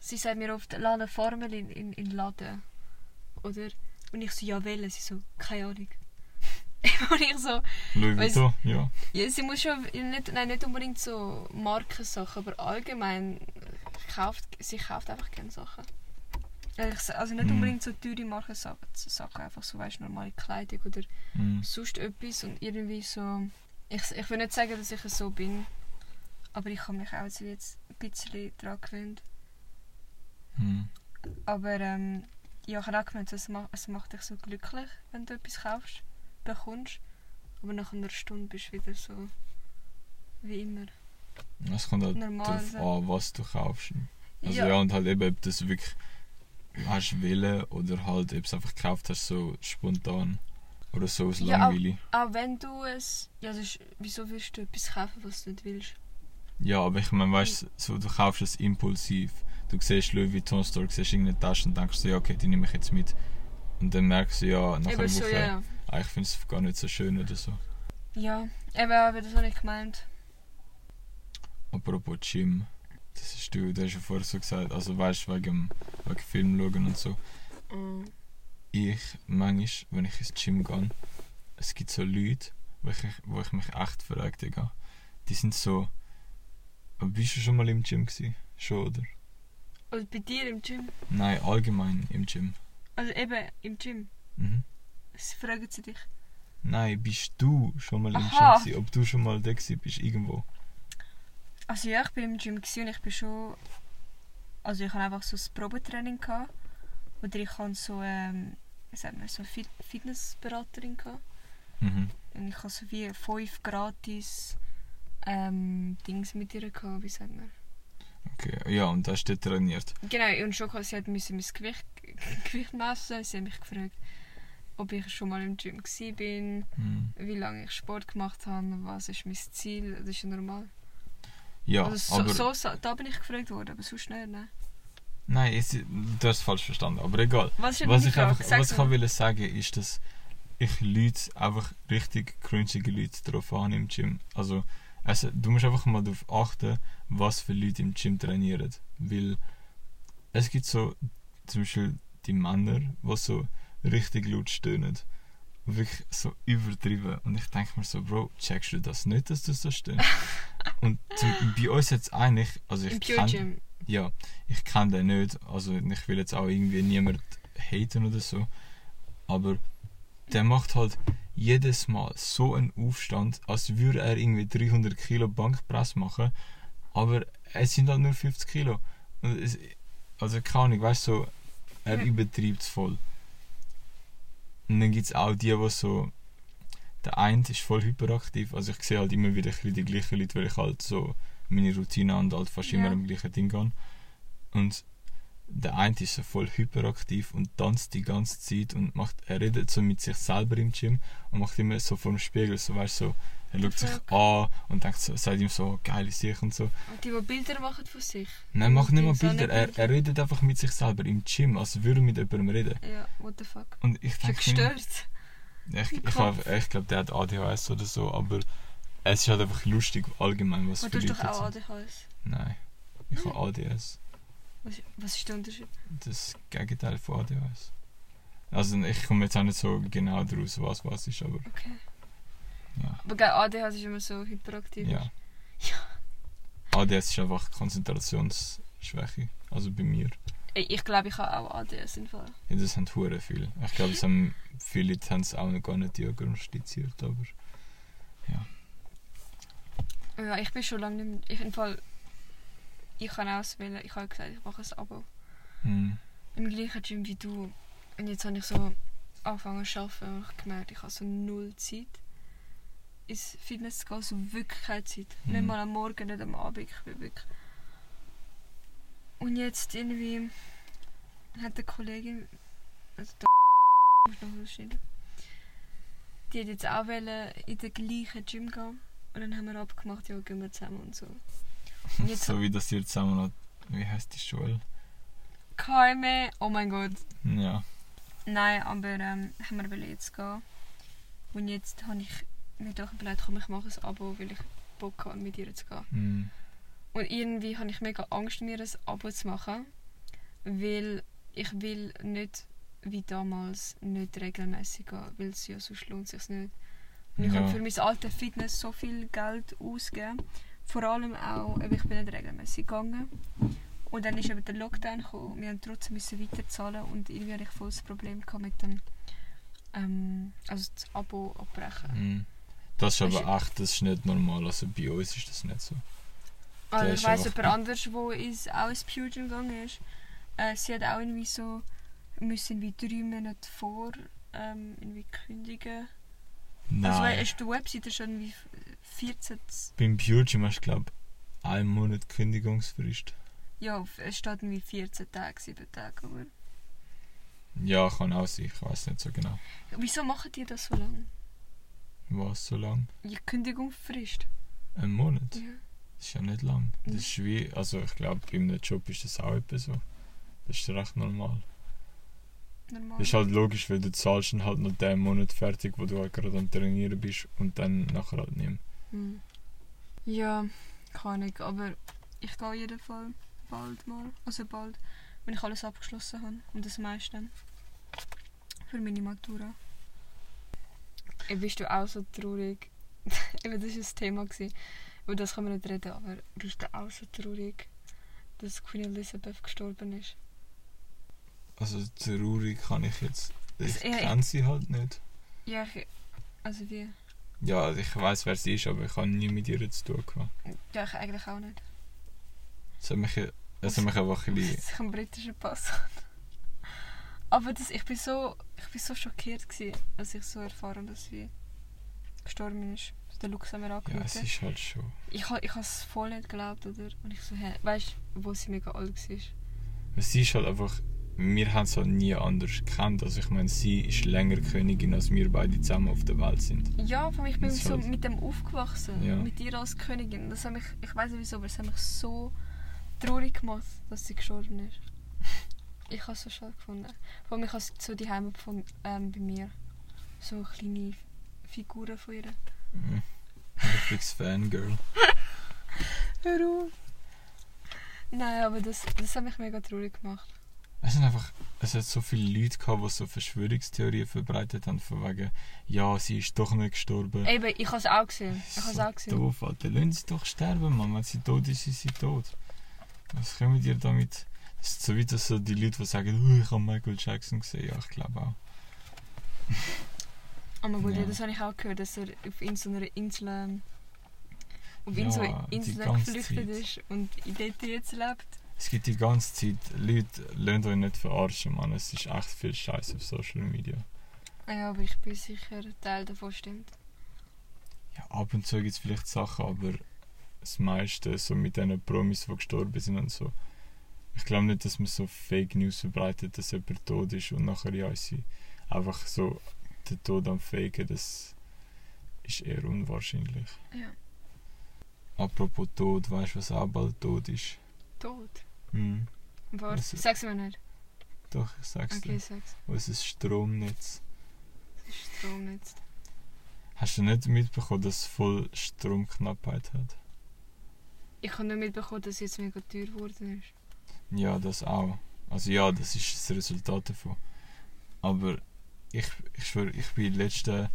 Speaker 2: sie sagt mir oft, Lana, Formel in, in, in Laden. Oder Und ich so, ja, wählen. Sie so, keine Ahnung. und ich so,
Speaker 1: Louis
Speaker 2: Weiss-
Speaker 1: Vuitton, ja.
Speaker 2: ja, sie muss schon, nicht, nein, nicht unbedingt so Markensachen, aber allgemein kauft, sie kauft einfach gerne Sachen. Also ich- Also nicht
Speaker 1: Mhm.
Speaker 2: unbedingt so teure Markensachen, Sachen, einfach so, weißt, normale Kleidung oder
Speaker 1: Mhm.
Speaker 2: sonst etwas und irgendwie so... Ich, ich will nicht sagen, dass ich so bin, aber ich habe mich auch jetzt ein bisschen daran gewöhnt.
Speaker 1: Mhm.
Speaker 2: Aber ähm, ja, ich habe auch gemerkt, es macht, es macht dich so glücklich, wenn du etwas kaufst, bekommst. Aber nach einer Stunde bist du wieder so wie immer.
Speaker 1: Es kommt halt darauf an, was du kaufst. Also
Speaker 2: Ja.
Speaker 1: ja. und halt eben, ob das wirklich hast willen oder halt, ob du es einfach gekauft hast, so spontan. Oder so aus
Speaker 2: Ja, auch-
Speaker 1: Langweile.
Speaker 2: Auch wenn du es. Ja, sonst, wieso willst du etwas kaufen, was du nicht willst?
Speaker 1: Ja, aber ich meine, weißt du, so, du kaufst es impulsiv. Du siehst Louis Vuitton Store, siehst irgendeine Tasche und denkst so, ja, okay, die nehme ich jetzt mit. Und dann merkst du, ja, nach einer
Speaker 2: so,
Speaker 1: Woche,
Speaker 2: ja.
Speaker 1: ah, ich finde es gar nicht so schön oder so.
Speaker 2: Ja, eben, aber das habe ich gemeint.
Speaker 1: Apropos Gym, das ist du, du hast ja vorher so gesagt, also weißt du, wegen, wegen Film schauen und so.
Speaker 2: Mm.
Speaker 1: Ich, manchmal, wenn ich ins Gym gehe, es gibt so Leute, wo ich, wo ich mich echt frage, Digga. Die sind so. Aber bist du schon mal im Gym gewesen? Schon, oder?
Speaker 2: Oder bei dir im Gym?
Speaker 1: Nein, allgemein im Gym.
Speaker 2: Also eben im Gym.
Speaker 1: Mhm.
Speaker 2: Sie fragen sie dich.
Speaker 1: Nein, bist du schon mal im
Speaker 2: Aha.
Speaker 1: Gym gewesen? Ob du schon mal da gewesen bist, irgendwo?
Speaker 2: Also ja, ich bin im Gym und ich bin schon... Also ich hatte einfach so ein Probetraining. Gehabt, oder ich hatte so, ähm, so eine Fit Fitnessberaterin. Gehabt.
Speaker 1: Mhm.
Speaker 2: Und ich hatte so wie fünf gratis ähm, Dings mit ihr gehabt, wie sagt man.
Speaker 1: Okay, ja, und da hast du trainiert.
Speaker 2: Genau, und schon sie hat müssen mein Gewicht, Gewicht messen. Sie hat mich gefragt, ob ich schon mal im Gym war, bin,
Speaker 1: Mhm.
Speaker 2: wie lange ich Sport gemacht habe, was ist mein Ziel. Das ist ja normal.
Speaker 1: Ja,
Speaker 2: also so,
Speaker 1: aber.
Speaker 2: so, so, da bin ich gefragt worden, aber sonst nicht. Ne?
Speaker 1: Nein, es, du hast es falsch verstanden, aber egal.
Speaker 2: Was ist
Speaker 1: Was ich,
Speaker 2: Frage?
Speaker 1: einfach,
Speaker 2: Sag's
Speaker 1: was ich auch will sagen ist, dass ich Leute, einfach richtig cringige Leute drauf an im Gym. Also, also, du musst einfach mal darauf achten, was für Leute im Gym trainieren. Weil es gibt so, zum Beispiel die Männer, die so richtig laut stöhnen. Wirklich so übertrieben. Und ich denke mir so, Bro, checkst du das nicht, dass du so stöhnst? Und zum, bei uns jetzt eigentlich, also ich
Speaker 2: Im Pure
Speaker 1: kenn-
Speaker 2: Gym.
Speaker 1: ja, ich kenne den nicht. Also ich will jetzt auch irgendwie niemand haten oder so. Aber der macht halt jedes Mal so einen Aufstand, als würde er irgendwie 300 Kilo Bankpress machen. Aber es sind halt nur 50 Kilo. Es, also keine Ahnung, weißt du, so, er
Speaker 2: Ja.
Speaker 1: übertreibt es voll. Und dann gibt es auch die, die so. Der eine ist voll hyperaktiv. Also ich sehe halt immer wieder ein die gleichen Leute, weil ich halt so meine Routine und halt fast immer
Speaker 2: Ja.
Speaker 1: am gleichen Ding gehe. Und der eine ist so voll hyperaktiv und tanzt die ganze Zeit und macht, er redet so mit sich selber im Gym und macht immer so vor dem Spiegel, so weißt du, so, er schaut sich an und denkt so, sagt ihm so, geile Sicht und so.
Speaker 2: Und die, die Bilder machen von sich.
Speaker 1: Nein, macht nicht mal Bilder, er, er redet einfach mit sich selber im Gym, als würde er mit jemandem reden.
Speaker 2: Ja, what the fuck.
Speaker 1: Und ich denke
Speaker 2: gestört?
Speaker 1: ich, ich, hab- ich glaube, der hat ADHS oder so, aber es ist halt einfach lustig allgemein, was
Speaker 2: Aber
Speaker 1: für
Speaker 2: du hast
Speaker 1: Leute
Speaker 2: doch auch
Speaker 1: sind.
Speaker 2: ADHS.
Speaker 1: Nein, ich habe ADS.
Speaker 2: Was, was ist der Unterschied?
Speaker 1: das Gegenteil von ADHS. Also ich komme jetzt auch nicht so genau daraus, was was ist, aber
Speaker 2: Okay.
Speaker 1: Ja.
Speaker 2: Aber gell, ADHS ist immer so hyperaktiv.
Speaker 1: ja.
Speaker 2: Ja.
Speaker 1: ADS ist einfach Konzentrationsschwäche. Also bei mir.
Speaker 2: Ich glaube, ich habe auch ADS im Fall.
Speaker 1: Ja, das haben hure viel. Ich glaube, es haben viele Leute haben es auch noch gar nicht diagnostiziert, aber
Speaker 2: Ja, ich bin schon lange nicht mehr... Ich, im Fall... Ich kann auswählen. Ich habe gesagt, ich mache ein Abo.
Speaker 1: hm,
Speaker 2: Im gleichen Gym wie du. Und jetzt habe ich so angefangen zu arbeiten und ich gemerkt, ich habe so null Zeit ins Fitness zu gehen. So wirklich keine Zeit.
Speaker 1: Mhm.
Speaker 2: Nicht mal am Morgen, nicht am Abend. Ich bin wirklich... Und jetzt irgendwie hat eine Kollegin, also da muss noch ausschneiden, die hat jetzt auch wollen in den gleichen Gym gehen. Und dann haben wir abgemacht, ja, gehen wir zusammen und so. Und jetzt
Speaker 1: so wie das ihr zusammen noch, wie heißt die Schule?
Speaker 2: KME, oh mein Gott.
Speaker 1: Ja.
Speaker 2: Nein, aber ähm, haben wir jetzt gehen. Und jetzt habe ich mir doch überlegt, komm, ich mache ein Abo, weil ich Bock habe, mit ihr zu gehen.
Speaker 1: Hm,
Speaker 2: Und irgendwie habe ich mega Angst, mir ein Abo zu machen, weil ich will nicht wie damals nicht regelmäßig gehen, weil es ja sonst lohnt sich nicht. Und ich
Speaker 1: Ja.
Speaker 2: habe für mein alte Fitness so viel Geld ausgegeben. Vor allem auch, ich bin nicht regelmäßig gegangen. Und dann ist eben der Lockdown gekommen. Wir haben trotzdem müssen weiterzahlen und irgendwie hatte ich voll das Problem mit dem ähm, also das Abo abbrechen.
Speaker 1: Mhm. Das ist aber echt, das ist nicht normal. Also bei uns ist das nicht so.
Speaker 2: Also
Speaker 1: Der
Speaker 2: ich
Speaker 1: ist
Speaker 2: weiss jemand anders, wo ins, auch ins Pure gegangen ist. Äh, sie hat auch irgendwie so müssen wie drei Monate vor ähm, irgendwie kündigen. Also
Speaker 1: Nein.
Speaker 2: ist die Webseite schon wie 14.
Speaker 1: Beim Pure Gym hast du, glaube ich, einen Monat Kündigungsfrist.
Speaker 2: Ja, es steht irgendwie 14 Tage, 7 Tage. Aber
Speaker 1: Ja, kann auch sein. Ich weiß nicht so genau.
Speaker 2: wieso machen die das so lange?
Speaker 1: Was so lang?
Speaker 2: Die Kündigungsfrist.
Speaker 1: Ein Monat?
Speaker 2: Ja.
Speaker 1: Das ist ja nicht lang. Das ist wie, also ich glaube, bei einem Job ist das auch etwa so. Das ist recht normal.
Speaker 2: Normal.
Speaker 1: Das ist halt logisch, weil du zahlst dann halt noch den Monat fertig, wo du halt gerade am Trainieren bist und dann nachher halt nicht.
Speaker 2: Hm. Ja, keine Ahnung, aber ich gehe auf jeden Fall bald mal, also bald, wenn ich alles abgeschlossen habe und das meiste für meine Matura. Bist du auch so traurig, eben das war ein Thema, gewesen. über das kann man nicht reden, aber bist du auch so traurig, dass Queen Elizabeth gestorben ist?
Speaker 1: Also traurig kann ich jetzt. Ich
Speaker 2: Also,
Speaker 1: kenne sie halt nicht.
Speaker 2: Ja, ich, also wie?
Speaker 1: Ja, ich weiß wer sie ist, aber ich habe nie mit ihr zu tun gehabt.
Speaker 2: Ja, ich eigentlich auch nicht.
Speaker 1: Es hat mich, es hat mich einfach ein bisschen...
Speaker 2: dass ich einen britischen Pass habe. Aber das, ich bin so, ich bin so schockiert gewesen, als ich so erfahren dass sie gestorben ist. Dass Der Lux hat mir
Speaker 1: Ja, es
Speaker 2: angerufen.
Speaker 1: ist halt schon...
Speaker 2: ich ha- ich habe es voll nicht geglaubt, oder? Und ich so, hä, weißt du, wo sie mega alt war?
Speaker 1: Sie ist halt einfach... Wir haben es halt nie anders gekannt. Also ich meine, sie ist länger Königin, als wir beide zusammen auf der Welt sind.
Speaker 2: Ja, allem, ich bin so
Speaker 1: halt-
Speaker 2: mit dem aufgewachsen,
Speaker 1: Ja.
Speaker 2: mit ihr als Königin. Das hat mich, ich weiß nicht wieso, aber es hat mich so traurig gemacht, dass sie gestorben ist. Ich habe es so schade gefunden. Vor allem, ich habe so die Heime von ähm, bei mir. So kleine Figuren von ihr.
Speaker 1: Mhm. Richtiges Fangirl.
Speaker 2: Hör auf! Nein, aber das, das hat mich mega traurig gemacht.
Speaker 1: Es sind einfach... Es hat so viele Leute gehabt, die so Verschwörungstheorien verbreitet haben, von wegen, ja, sie ist doch nicht gestorben.
Speaker 2: Eben, ich habe es auch gesehen. Ich habe es
Speaker 1: so
Speaker 2: auch gesehen.
Speaker 1: doof, Alter. Lassen sie doch sterben, Mann. Wenn sie tot ist, ist sie tot. Was kommen ihr damit? Das ist so wie das so die Leute, die sagen, oh, ich habe Michael Jackson gesehen. Ja, ich glaube auch.
Speaker 2: Aber gut, ja.
Speaker 1: Ja.
Speaker 2: das habe ich auch gehört, dass er auf in so einer Insel. ähm, Auf
Speaker 1: Ja,
Speaker 2: in so Insel geflüchtet ist und dort jetzt lebt.
Speaker 1: Es gibt die ganze Zeit Leute, lasst euch nicht verarschen, Mann. Es ist echt viel Scheiß auf Social Media.
Speaker 2: Ah Ja, aber ich bin sicher, ein Teil davon stimmt.
Speaker 1: Ja, ab und zu gibt es vielleicht Sachen, aber das meiste, so mit diesen Promis, die gestorben sind und so. Ich glaube nicht, dass man so Fake News verbreitet, dass jemand tot ist und nachher ja sie einfach so den Tod am Faken, das ist eher unwahrscheinlich.
Speaker 2: Ja.
Speaker 1: Apropos Tod, weißt du, was auch bald tot ist?
Speaker 2: Tot.
Speaker 1: Hm.
Speaker 2: Warte,
Speaker 1: Was-
Speaker 2: sag's mir nicht.
Speaker 1: Doch, ich sag's
Speaker 2: Okay,
Speaker 1: dir.
Speaker 2: sag's.
Speaker 1: Unser Stromnetz.
Speaker 2: Das ist Strom jetzt.
Speaker 1: Hast du nicht mitbekommen, dass es voll Stromknappheit hat?
Speaker 2: Ich habe nicht mitbekommen, dass es jetzt mega teuer geworden ist.
Speaker 1: Ja, das auch. Also ja, das ist das Resultat davon. Aber ich, ich schwöre, ich bin die letzten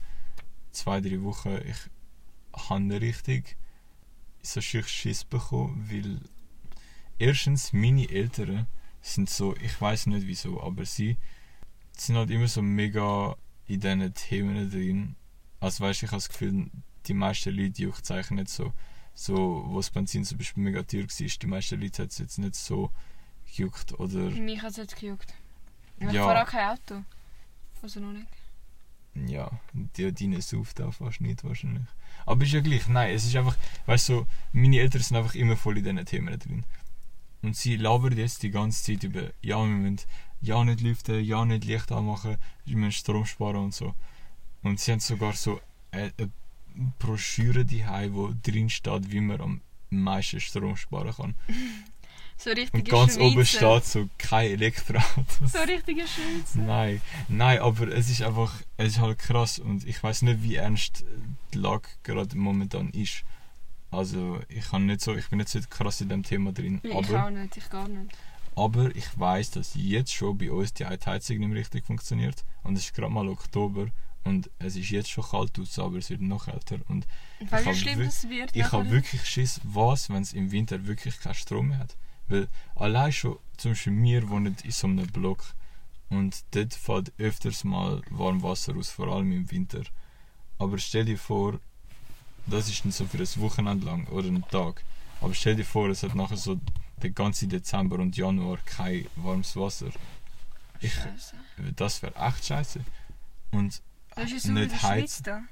Speaker 1: zwei, drei Wochen, ich habe richtig so Schiss bekommen, weil erstens meine Eltern sind so, ich weiß nicht wieso, aber sie sind halt immer so mega in diesen Themen drin. Also weißt ich habe das Gefühl, die meisten Leute juckt eigentlich nicht so. So, wo das Benzin zum Beispiel mega teuer war, die meisten Leute hat es jetzt nicht so gejuckt. Oder
Speaker 2: Mich hat es jetzt gejuckt. Ich
Speaker 1: Ja.
Speaker 2: fahre auch kein Auto. Also noch nicht.
Speaker 1: ja, die, deine sauft auch fast nicht wahrscheinlich. Aber ist ja gleich, nein, es ist einfach, weißt du, so, meine Eltern sind einfach immer voll in diesen Themen drin. Und sie labern jetzt die ganze Zeit über, ja, wir müssen ja nicht lüften, ja nicht Licht anmachen, wir müssen Strom sparen und so. Und sie haben sogar so eine, eine Broschüre daheim, wo drin steht, wie man am meisten Strom sparen kann.
Speaker 2: So richtig
Speaker 1: Und ganz oben steht so kein Elektroauto.
Speaker 2: So richtige Schweizer.
Speaker 1: Nein, nein, aber es ist einfach, es ist halt krass und ich weiß nicht, wie ernst die Lage gerade momentan ist. Also ich kann nicht so, ich bin nicht so krass in dem Thema drin,
Speaker 2: Ich
Speaker 1: aber
Speaker 2: auch nicht, ich gar nicht.
Speaker 1: Aber ich weiß, dass jetzt schon bei uns die Heizung nicht mehr richtig funktioniert. Und es ist gerade mal Oktober und es ist jetzt schon kalt aus, aber es wird noch kälter. Und hab
Speaker 2: wird?
Speaker 1: ich habe
Speaker 2: nachher?
Speaker 1: wirklich Schiss, was, wenn es im Winter wirklich keinen Strom mehr hat. Weil allein schon, zum Beispiel wir wohnen in so einem Block und dort fällt öfters mal Warmwasser aus, vor allem im Winter. Aber stell dir vor, das ist dann so für ein Wochenende lang oder einen Tag. Aber stell dir vor, es hat nachher so den ganzen Dezember und Januar kein warmes Wasser. Ich,
Speaker 2: Scheiße.
Speaker 1: das wäre echt scheiße. Und
Speaker 2: in der
Speaker 1: nicht heizen.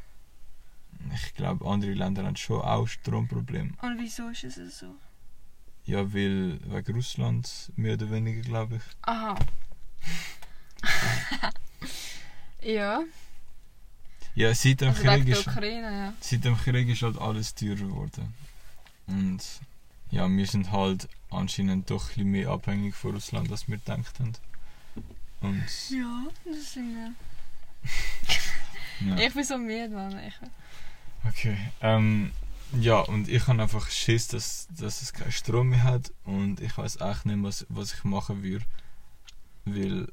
Speaker 1: ich glaube, andere Länder haben schon auch Stromprobleme.
Speaker 2: Und wieso ist es so?
Speaker 1: Ja, weil wegen Russland mehr oder weniger, glaube ich.
Speaker 2: Aha. ja,
Speaker 1: Ja, seit dem,
Speaker 2: also
Speaker 1: Krieg ist,
Speaker 2: Ukraine, ja.
Speaker 1: seit dem Krieg ist halt alles teurer geworden. Und ja, wir sind halt anscheinend doch ein bisschen mehr abhängig von Russland, als wir gedacht haben. Und
Speaker 2: Ja, das sind wir.
Speaker 1: ja.
Speaker 2: Ich bin so müde, Mann. Ich,
Speaker 1: Okay. Ähm, ja, und ich habe einfach Schiss, dass, dass es keinen Strom mehr hat und ich weiß echt nicht, was, was ich machen würde. Weil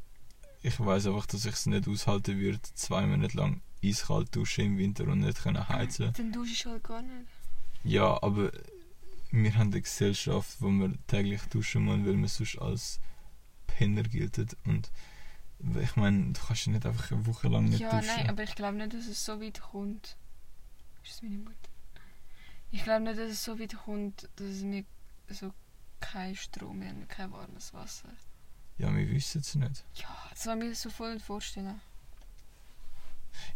Speaker 1: ich weiß einfach, dass ich es nicht aushalten würde, zwei Monate lang eiskalt duschen im Winter und nicht können heizen.
Speaker 2: dann dusche ich halt gar nicht.
Speaker 1: Ja, aber wir haben eine Gesellschaft, wo wir täglich duschen müssen, weil wir sonst als Penner gelten. Und ich meine, du kannst ja nicht einfach eine Woche lang nicht
Speaker 2: Ja,
Speaker 1: duschen.
Speaker 2: nein, aber ich glaube nicht, dass es so weit kommt. Ist das meine Mutter? Ich glaube nicht, dass es so weit kommt, dass wir so keinen Strom haben, kein warmes Wasser.
Speaker 1: Ja, wir wissen es nicht.
Speaker 2: Ja, das ich mir so voll vorstellen.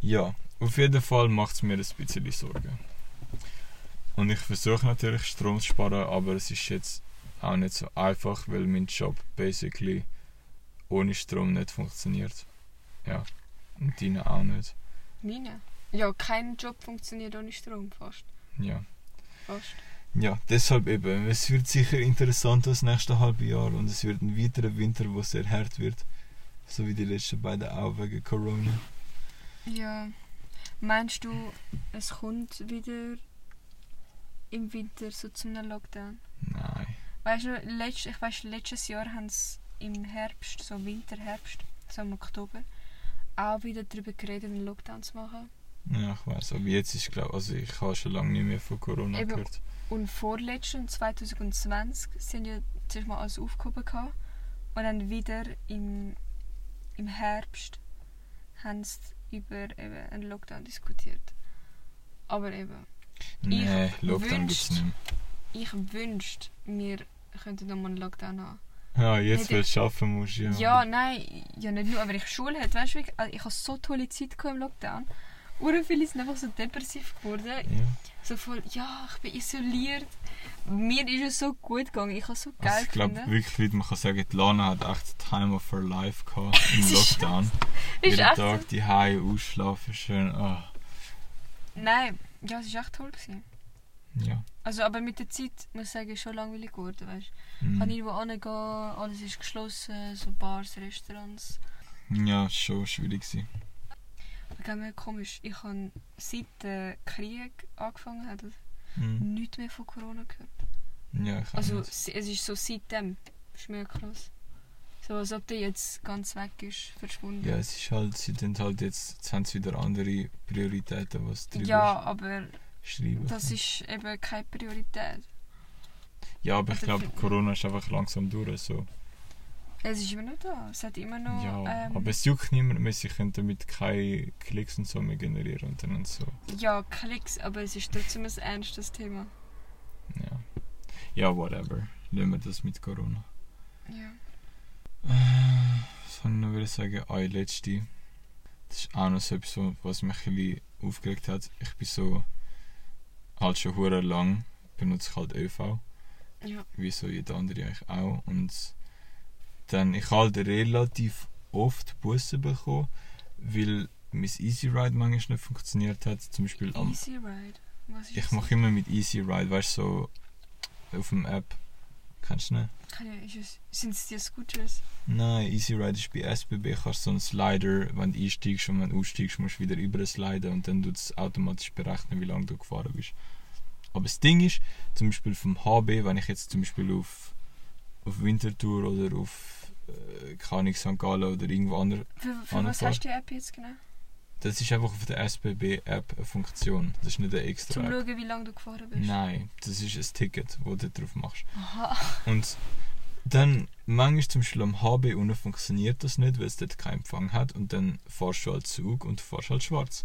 Speaker 1: Ja, auf jeden Fall macht es mir ein bisschen Sorgen. Und ich versuche natürlich Strom zu sparen, aber es ist jetzt auch nicht so einfach, weil mein Job basically ohne Strom nicht funktioniert. Ja, und deine auch nicht.
Speaker 2: Meine? Ja, kein Job funktioniert ohne Strom, fast.
Speaker 1: Ja.
Speaker 2: Fast.
Speaker 1: ja, deshalb eben. Es wird sicher interessant das nächste halbe Jahr und es wird ein weiterer Winter, wo sehr hart wird. So wie die letzten beiden auch wegen Corona.
Speaker 2: Ja. Meinst du, es kommt wieder im Winter so zu einem Lockdown?
Speaker 1: Nein.
Speaker 2: Weißt du, letzt, ich weiß, letztes Jahr haben sie im Herbst, so Winter, Herbst, so im Oktober, auch wieder darüber geredet, einen Lockdown zu machen.
Speaker 1: Ja, ich weiß. Aber jetzt ist glaube also ich habe schon lange nicht mehr von Corona
Speaker 2: Eben.
Speaker 1: gehört.
Speaker 2: Und vorletzten, 2020, sind ja zuerst mal alles aufgehoben gehabt. und dann wieder im, im Herbst haben sie über eben einen Lockdown diskutiert. Aber eben,
Speaker 1: Nee,
Speaker 2: Ich
Speaker 1: Lockdown gibt's
Speaker 2: wünscht-
Speaker 1: nicht mehr.
Speaker 2: ich wünschte, wir könnten nochmal einen Lockdown haben.
Speaker 1: Ja, jetzt, weil du arbeiten musst, ja.
Speaker 2: Ja. nein, ja nicht nur, aber ich Schule hatte, weißt du, also ich habe so tolle Zeit im Lockdown. Oder viele sind einfach so depressiv geworden.
Speaker 1: Ja.
Speaker 2: So voll, ja, ich bin isoliert. Mir ist es so gut gegangen, ich habe so geil
Speaker 1: Also ich glaube wirklich, Leute, man kann sagen, die Lana hat echt Time of her life gehabt im Lockdown.
Speaker 2: Ist
Speaker 1: Jeden Tag
Speaker 2: so.
Speaker 1: die Hause ausschlafen, schön. ah,
Speaker 2: Nein, ja, es war echt toll. Gewesen.
Speaker 1: ja.
Speaker 2: Also, aber mit der Zeit, muss ich sagen, ist schon langweilig geworden, weißt du.
Speaker 1: Mhm.
Speaker 2: Ich kann nirgendwo hingehen, alles ist geschlossen, so Bars, Restaurants.
Speaker 1: Ja, schon schwierig gewesen.
Speaker 2: Ich mir komisch, ich habe seit der Krieg angefangen hat,
Speaker 1: Mhm.
Speaker 2: nichts mehr von Corona gehört.
Speaker 1: Ja, ich
Speaker 2: Also
Speaker 1: nicht.
Speaker 2: es ist so seitdem. Ist mega krass. So als ob der jetzt ganz weg ist, verschwunden.
Speaker 1: Ja, es ist halt, sie sind halt jetzt, jetzt haben sie wieder andere Prioritäten, was drüber
Speaker 2: Ja, aber
Speaker 1: schreiben.
Speaker 2: das
Speaker 1: können.
Speaker 2: ist eben keine Priorität.
Speaker 1: ja, aber ich
Speaker 2: also
Speaker 1: glaube,
Speaker 2: für-
Speaker 1: Corona ist einfach langsam durch. So.
Speaker 2: Es ist immer noch da. Es hat immer noch.
Speaker 1: Ja,
Speaker 2: ähm,
Speaker 1: aber es juckt niemand mehr, sie können damit keine Klicks und so mehr generieren und dann und so.
Speaker 2: ja, Klicks, aber es ist trotzdem ein ernstes Thema.
Speaker 1: Ja. Ja, whatever. Lassen wir das mit Corona.
Speaker 2: Ja.
Speaker 1: Äh, Was soll ich noch sagen? Ah, letzte. Das ist auch noch so etwas, was mich ein bisschen aufgeregt hat. Ich bin so halt schon lang benutze ich halt ÖV,
Speaker 2: Ja.
Speaker 1: wie so jeder andere eigentlich auch. Und dann, ich halt relativ oft Busse bekommen, weil mein Easy Ride manchmal nicht funktioniert hat. Zum Beispiel am
Speaker 2: Easy Ride. Was ist
Speaker 1: Ich mache immer mit Easy Ride, weißt du, so auf dem App. Kennst du nicht?
Speaker 2: Sind es die Scooters?
Speaker 1: Nein, Easy Ride ist bei SBB, kannst du so einen Slider, wenn du einsteigst und wenn du aussteigst, musst du wieder über sliden und dann tut es automatisch berechnen, wie lange du gefahren bist. Aber das Ding ist, zum Beispiel vom HB, wenn ich jetzt zum Beispiel auf auf Winterthur oder auf äh, keine St. Gallen oder irgendwo anders.
Speaker 2: Für, für was hast du die App jetzt genau?
Speaker 1: Das ist einfach auf der SBB-App eine Funktion. Das ist nicht eine extra
Speaker 2: Zum
Speaker 1: App.
Speaker 2: schauen, wie lange du gefahren bist.
Speaker 1: Nein, das ist ein Ticket, das du drauf machst.
Speaker 2: Aha.
Speaker 1: Und dann, manchmal zum Beispiel am HB unten funktioniert das nicht, weil es dort keinen Empfang hat. Und dann fährst du halt Zug und du fährst halt schwarz.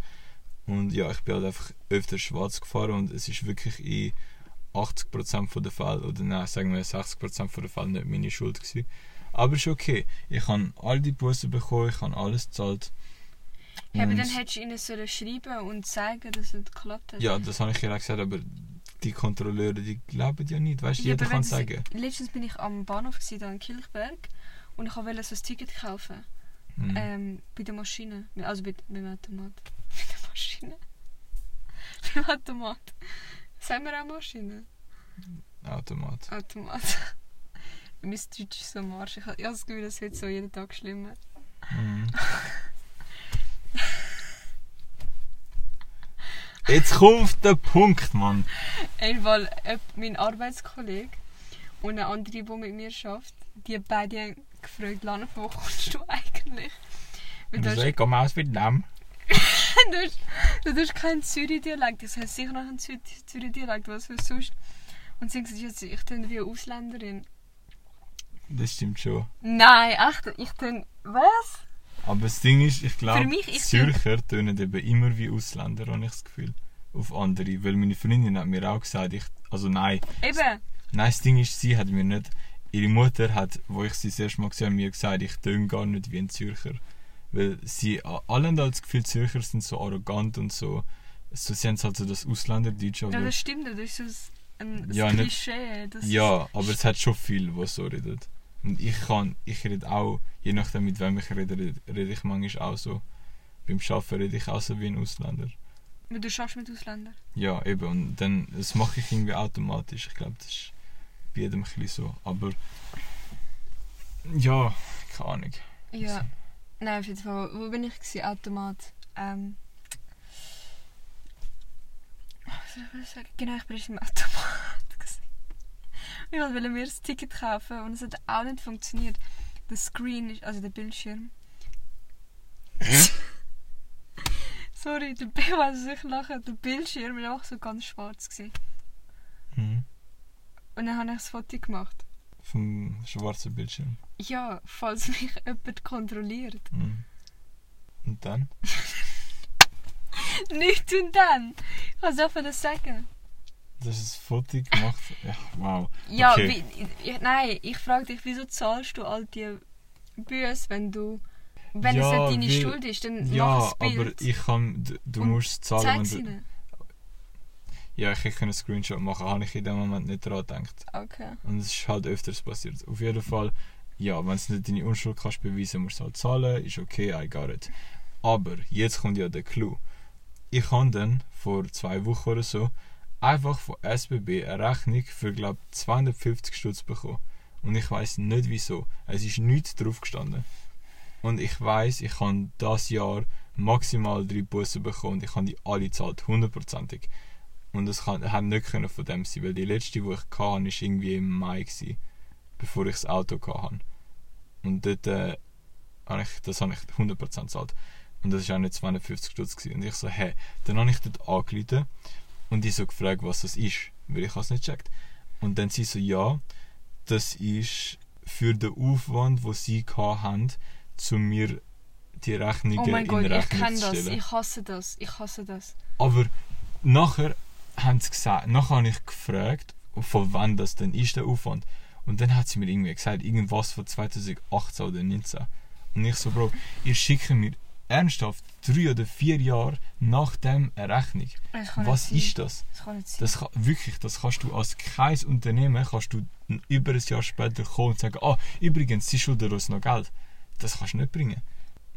Speaker 1: Und ja, ich bin halt einfach öfter schwarz gefahren und es ist wirklich in 80% der Fälle, oder nein, sagen wir 60% der Fälle nicht meine Schuld gewesen. Aber ist okay. Ich habe all die Bussen bekommen, ich habe alles gezahlt.
Speaker 2: Ja, aber dann hättest du ihnen sollen schreiben und sagen, dass es geklappt hat.
Speaker 1: ja, das habe ich ja auch gesagt, aber die Kontrolleure, die glauben ja nicht. Weißt du,
Speaker 2: Ja,
Speaker 1: jeder kann sagen.
Speaker 2: sie- Letztens bin ich am Bahnhof gewesen, in Kilchberg und ich wollte so ein Ticket kaufen.
Speaker 1: Hm.
Speaker 2: Ähm, bei der Maschine. Also bei, beim Automat. Bei der Maschine? beim Automat. Sagen wir auch Maschine?
Speaker 1: Automat.
Speaker 2: Automat. mein Deutsch ist so am Arsch. Ich habe das Gefühl, es wird so jeden Tag schlimmer.
Speaker 1: Mhm. Jetzt kommt der Punkt, Mann.
Speaker 2: Einmal mein Arbeitskollege und eine andere, die mit mir arbeitet, die beide haben gefragt, Lana, von wo kommst du eigentlich? Weil du, hast,
Speaker 1: ich komme aus Vietnam.
Speaker 2: du, hast, du hast keinen Zürich-Dialekt. Das heißt sicher noch einen Zü- Zürich-Dialekt, was für sonst. Und sie gesagt, ja, ich bin wie eine Ausländerin.
Speaker 1: Das stimmt schon.
Speaker 2: Nein, echt, ich bin. Was?
Speaker 1: Aber das Ding ist, ich glaube, Zürcher tönen eben immer wie Ausländer, habe ich das Gefühl. Auf andere. Weil meine Freundin hat mir auch gesagt, ich, also nein.
Speaker 2: Eben.
Speaker 1: Nein, das Ding ist, sie hat mir nicht, ihre Mutter hat, wo ich sie das erste Mal gesehen habe, mir gesagt, ich töne gar nicht wie ein Zürcher. Weil sie, alle haben halt das Gefühl, Zürcher sind so arrogant und so, so sie haben halt so das Ausländerdeutsch,
Speaker 2: Ja, das stimmt, das ist so ein, ein
Speaker 1: Ja, nicht-
Speaker 2: Klischee. Das
Speaker 1: Ja, aber es hat schon viel, was so redet. Und ich kann, ich rede auch, je nachdem mit wem ich rede, rede, rede ich manchmal auch so. Beim Arbeiten rede ich auch so wie ein Ausländer.
Speaker 2: Aber du schaffst mit Ausländern.
Speaker 1: Ja, eben. Und dann, das mache ich irgendwie automatisch. Ich glaube, das ist bei jedem ein bisschen so. Aber, ja, keine Ahnung.
Speaker 2: Ja. Nein, auf jeden Fall. Wo bin ich? Gewesen? Automat. Ähm. Was soll ich sagen? Genau, ich bin im Automat. gewesen. Ich wollte mir das Ticket kaufen und es hat auch nicht funktioniert. Der Screen, ist, also der Bildschirm. Sorry, der Bild, also ich lache, der Bildschirm war einfach so ganz schwarz. Gewesen.
Speaker 1: Mhm.
Speaker 2: Und dann habe ich das Foto gemacht.
Speaker 1: Vom schwarzen Bildschirm.
Speaker 2: Ja, falls mich jemand kontrolliert.
Speaker 1: Mhm. Und dann?
Speaker 2: Nicht und dann. Was soll ich das sagen?
Speaker 1: Das ist ein Foto gemacht. Ja, wow.
Speaker 2: Ja,
Speaker 1: Okay.
Speaker 2: wie, ich, nein, ich frage dich, wieso zahlst du all die Büsse, wenn du. Wenn
Speaker 1: Ja,
Speaker 2: es nicht deine
Speaker 1: weil-
Speaker 2: Schuld ist, dann
Speaker 1: Ja,
Speaker 2: mach ein
Speaker 1: aber
Speaker 2: Bild.
Speaker 1: ich kann, du, du
Speaker 2: Und
Speaker 1: musst zahlen, wenn du,
Speaker 2: ihnen.
Speaker 1: Ja, ich hätte einen Screenshot machen, habe ich in dem Moment nicht daran gedacht.
Speaker 2: Okay.
Speaker 1: Und es ist halt öfters passiert. Auf jeden Fall, ja, wenn du nicht deine Unschuld kannst beweisen, musst du halt zahlen, ist okay, I got it. Aber jetzt kommt ja der Clou. Ich habe dann vor zwei Wochen oder so einfach von SBB eine Rechnung für, glaube 250 Stutz bekommen. Und ich weiß nicht wieso. Es ist nichts drauf gestanden. Und ich weiß, ich habe das Jahr maximal drei Bussen bekommen und ich habe die alle gezahlt, hundertprozentig. Und das kann, hat nicht können von dem sein, weil die letzte, die ich hatte, war irgendwie im Mai, gewesen, bevor ich das Auto hatte. Und dort äh, habe ich, das habe ich 100% gezahlt. Und das war auch nicht 250 Stutz. Und ich so, hä? Dann habe ich dort angerufen und die so gefragt, was das ist, weil ich es nicht checkt. Und dann sie so, ja, das ist für den Aufwand, den sie hatten, zu mir die Rechnungen
Speaker 2: Oh mein
Speaker 1: in
Speaker 2: Gott, ich
Speaker 1: Rechnung
Speaker 2: kenne
Speaker 1: zu
Speaker 2: das. Ich hasse das. Ich hasse das.
Speaker 1: Aber nachher haben sie gesagt, nachher habe ich gefragt, von wann das denn ist, der Aufwand. Und dann hat sie mir irgendwie gesagt, irgendwas von 2018 oder 2019. Und ich so, Bro, ihr schickt mir ernsthaft drei oder vier Jahre nach dem eine Rechnung. Was ist das?
Speaker 2: Das kann nicht sein.
Speaker 1: Das kann, wirklich, das kannst du als kein Unternehmen, kannst du über ein Jahr später kommen und sagen, ah, übrigens, sie schulden uns noch Geld. Das kannst du nicht bringen.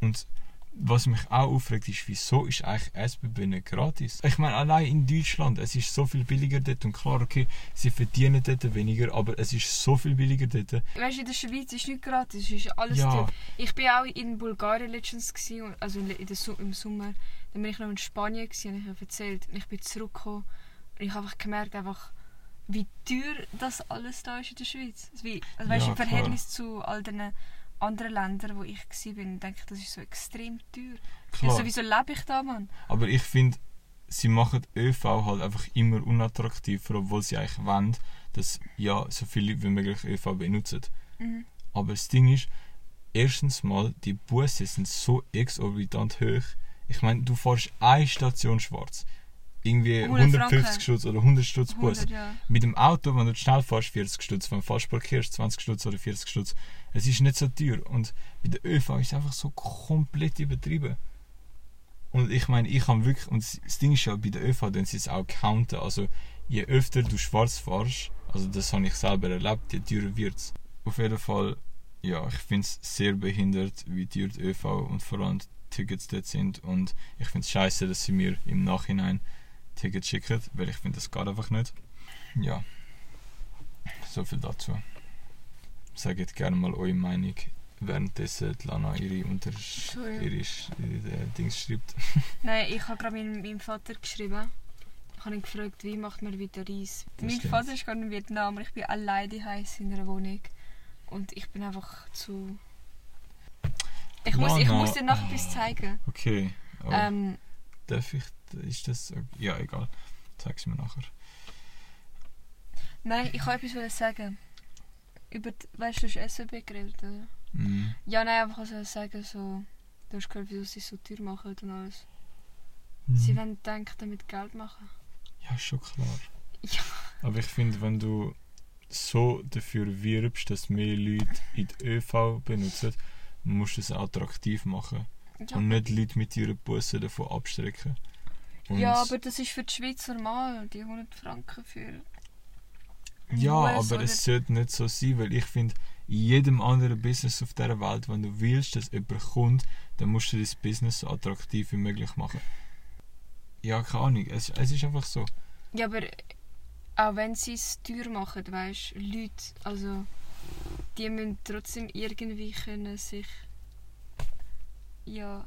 Speaker 1: Und was mich auch aufregt, ist, wieso ist eigentlich SBB gratis? Ich meine, allein in Deutschland, es ist so viel billiger dort und klar, okay, sie verdienen dort weniger, aber es ist so viel billiger dort.
Speaker 2: Weißt du, in der Schweiz ist nicht gratis, es ist alles
Speaker 1: Ja.
Speaker 2: teuer. Ich bin auch in Bulgarien letztens, gewesen, also in der, im Sommer. Dann bin ich noch in Spanien, gewesen, und ich habe erzählt. Und ich bin zurückgekommen und ich habe einfach gemerkt, einfach, wie teuer das alles da ist in der Schweiz. Also, wie, weißt,
Speaker 1: Ja,
Speaker 2: im Verhältnis zu all den anderen Ländern, wo ich war, bin, denke ich, das ist so extrem teuer. Ja,
Speaker 1: Klar.
Speaker 2: sowieso lebe ich da, Mann.
Speaker 1: Aber ich finde, sie machen ÖV halt einfach immer unattraktiver, obwohl sie eigentlich wollen, dass ja so viele Leute wie möglich ÖV benutzen.
Speaker 2: Mhm.
Speaker 1: Aber das Ding ist, erstens mal, die Busse sind so exorbitant hoch. Ich meine, du fährst eine Station schwarz. Irgendwie
Speaker 2: 100
Speaker 1: 150
Speaker 2: Franken.
Speaker 1: Stutz oder 100 Stutz Bus.
Speaker 2: 100, ja.
Speaker 1: Mit dem Auto, wenn du schnell fährst, 40 Stutz. Wenn du falsch parkierst, 20 Stutz oder 40 Stutz. Es ist nicht so teuer. Und bei der ÖV ist es einfach so komplett übertrieben. Und ich meine, ich habe wirklich, und das Ding ist ja, bei der ÖV, dann sie es auch counten. Also, je öfter du schwarz fährst, also das habe ich selber erlebt, je teurer wird es. Auf jeden Fall, ja, ich finde es sehr behindert, wie teuer die ÖV und vor allem die Tickets dort sind. Und ich finde es scheiße, dass sie mir im Nachhinein Tickets schicken, weil ich finde, das geht einfach nicht. Ja, so viel dazu. Sagt gerne mal eure Meinung, währenddessen die Lana ihre, Unter ihre, ihre äh, Dings schreibt.
Speaker 2: Nein, ich habe gerade meinem, meinem Vater geschrieben. Ich habe ihn gefragt, wie macht man wieder Reis.
Speaker 1: Das
Speaker 2: Mein
Speaker 1: stimmt.
Speaker 2: Vater ist gerade in Vietnam und ich bin alleine in einer Wohnung. Und ich bin einfach zu... Ich muss, ich muss dir noch etwas zeigen.
Speaker 1: Okay, oh,
Speaker 2: Ähm,
Speaker 1: darf ich, ist das, ja egal, zeig's mir nachher.
Speaker 2: nein, ich wollte etwas sagen. Über, die, weißt du, du hast SWB geredet, oder?
Speaker 1: Mhm.
Speaker 2: Ja, nein, einfach also sagen, so... Du hast gehört, wieso sie so teuer machen und alles. Sie
Speaker 1: Mhm.
Speaker 2: wollen, denke ich, damit Geld machen.
Speaker 1: Ja, ist schon klar.
Speaker 2: Ja.
Speaker 1: Aber ich finde, wenn du so dafür wirbst, dass mehr Leute in die ÖV benutzen, musst du es attraktiv machen.
Speaker 2: Ja,
Speaker 1: Und nicht Leute mit ihren Bussen davon abstrecken. Und
Speaker 2: ja, aber das ist für die Schweiz normal, die 100 Franken für...
Speaker 1: Ja, aber es sollte nicht so sein, weil ich finde, in jedem anderen Business auf dieser Welt, wenn du willst, dass jemand kommt, dann musst du das Business so attraktiv wie möglich machen. Ja, keine Ahnung, es, es ist einfach so.
Speaker 2: Ja, aber auch wenn sie es teuer machen, weißt du, Leute, also die müssen trotzdem irgendwie können sich ja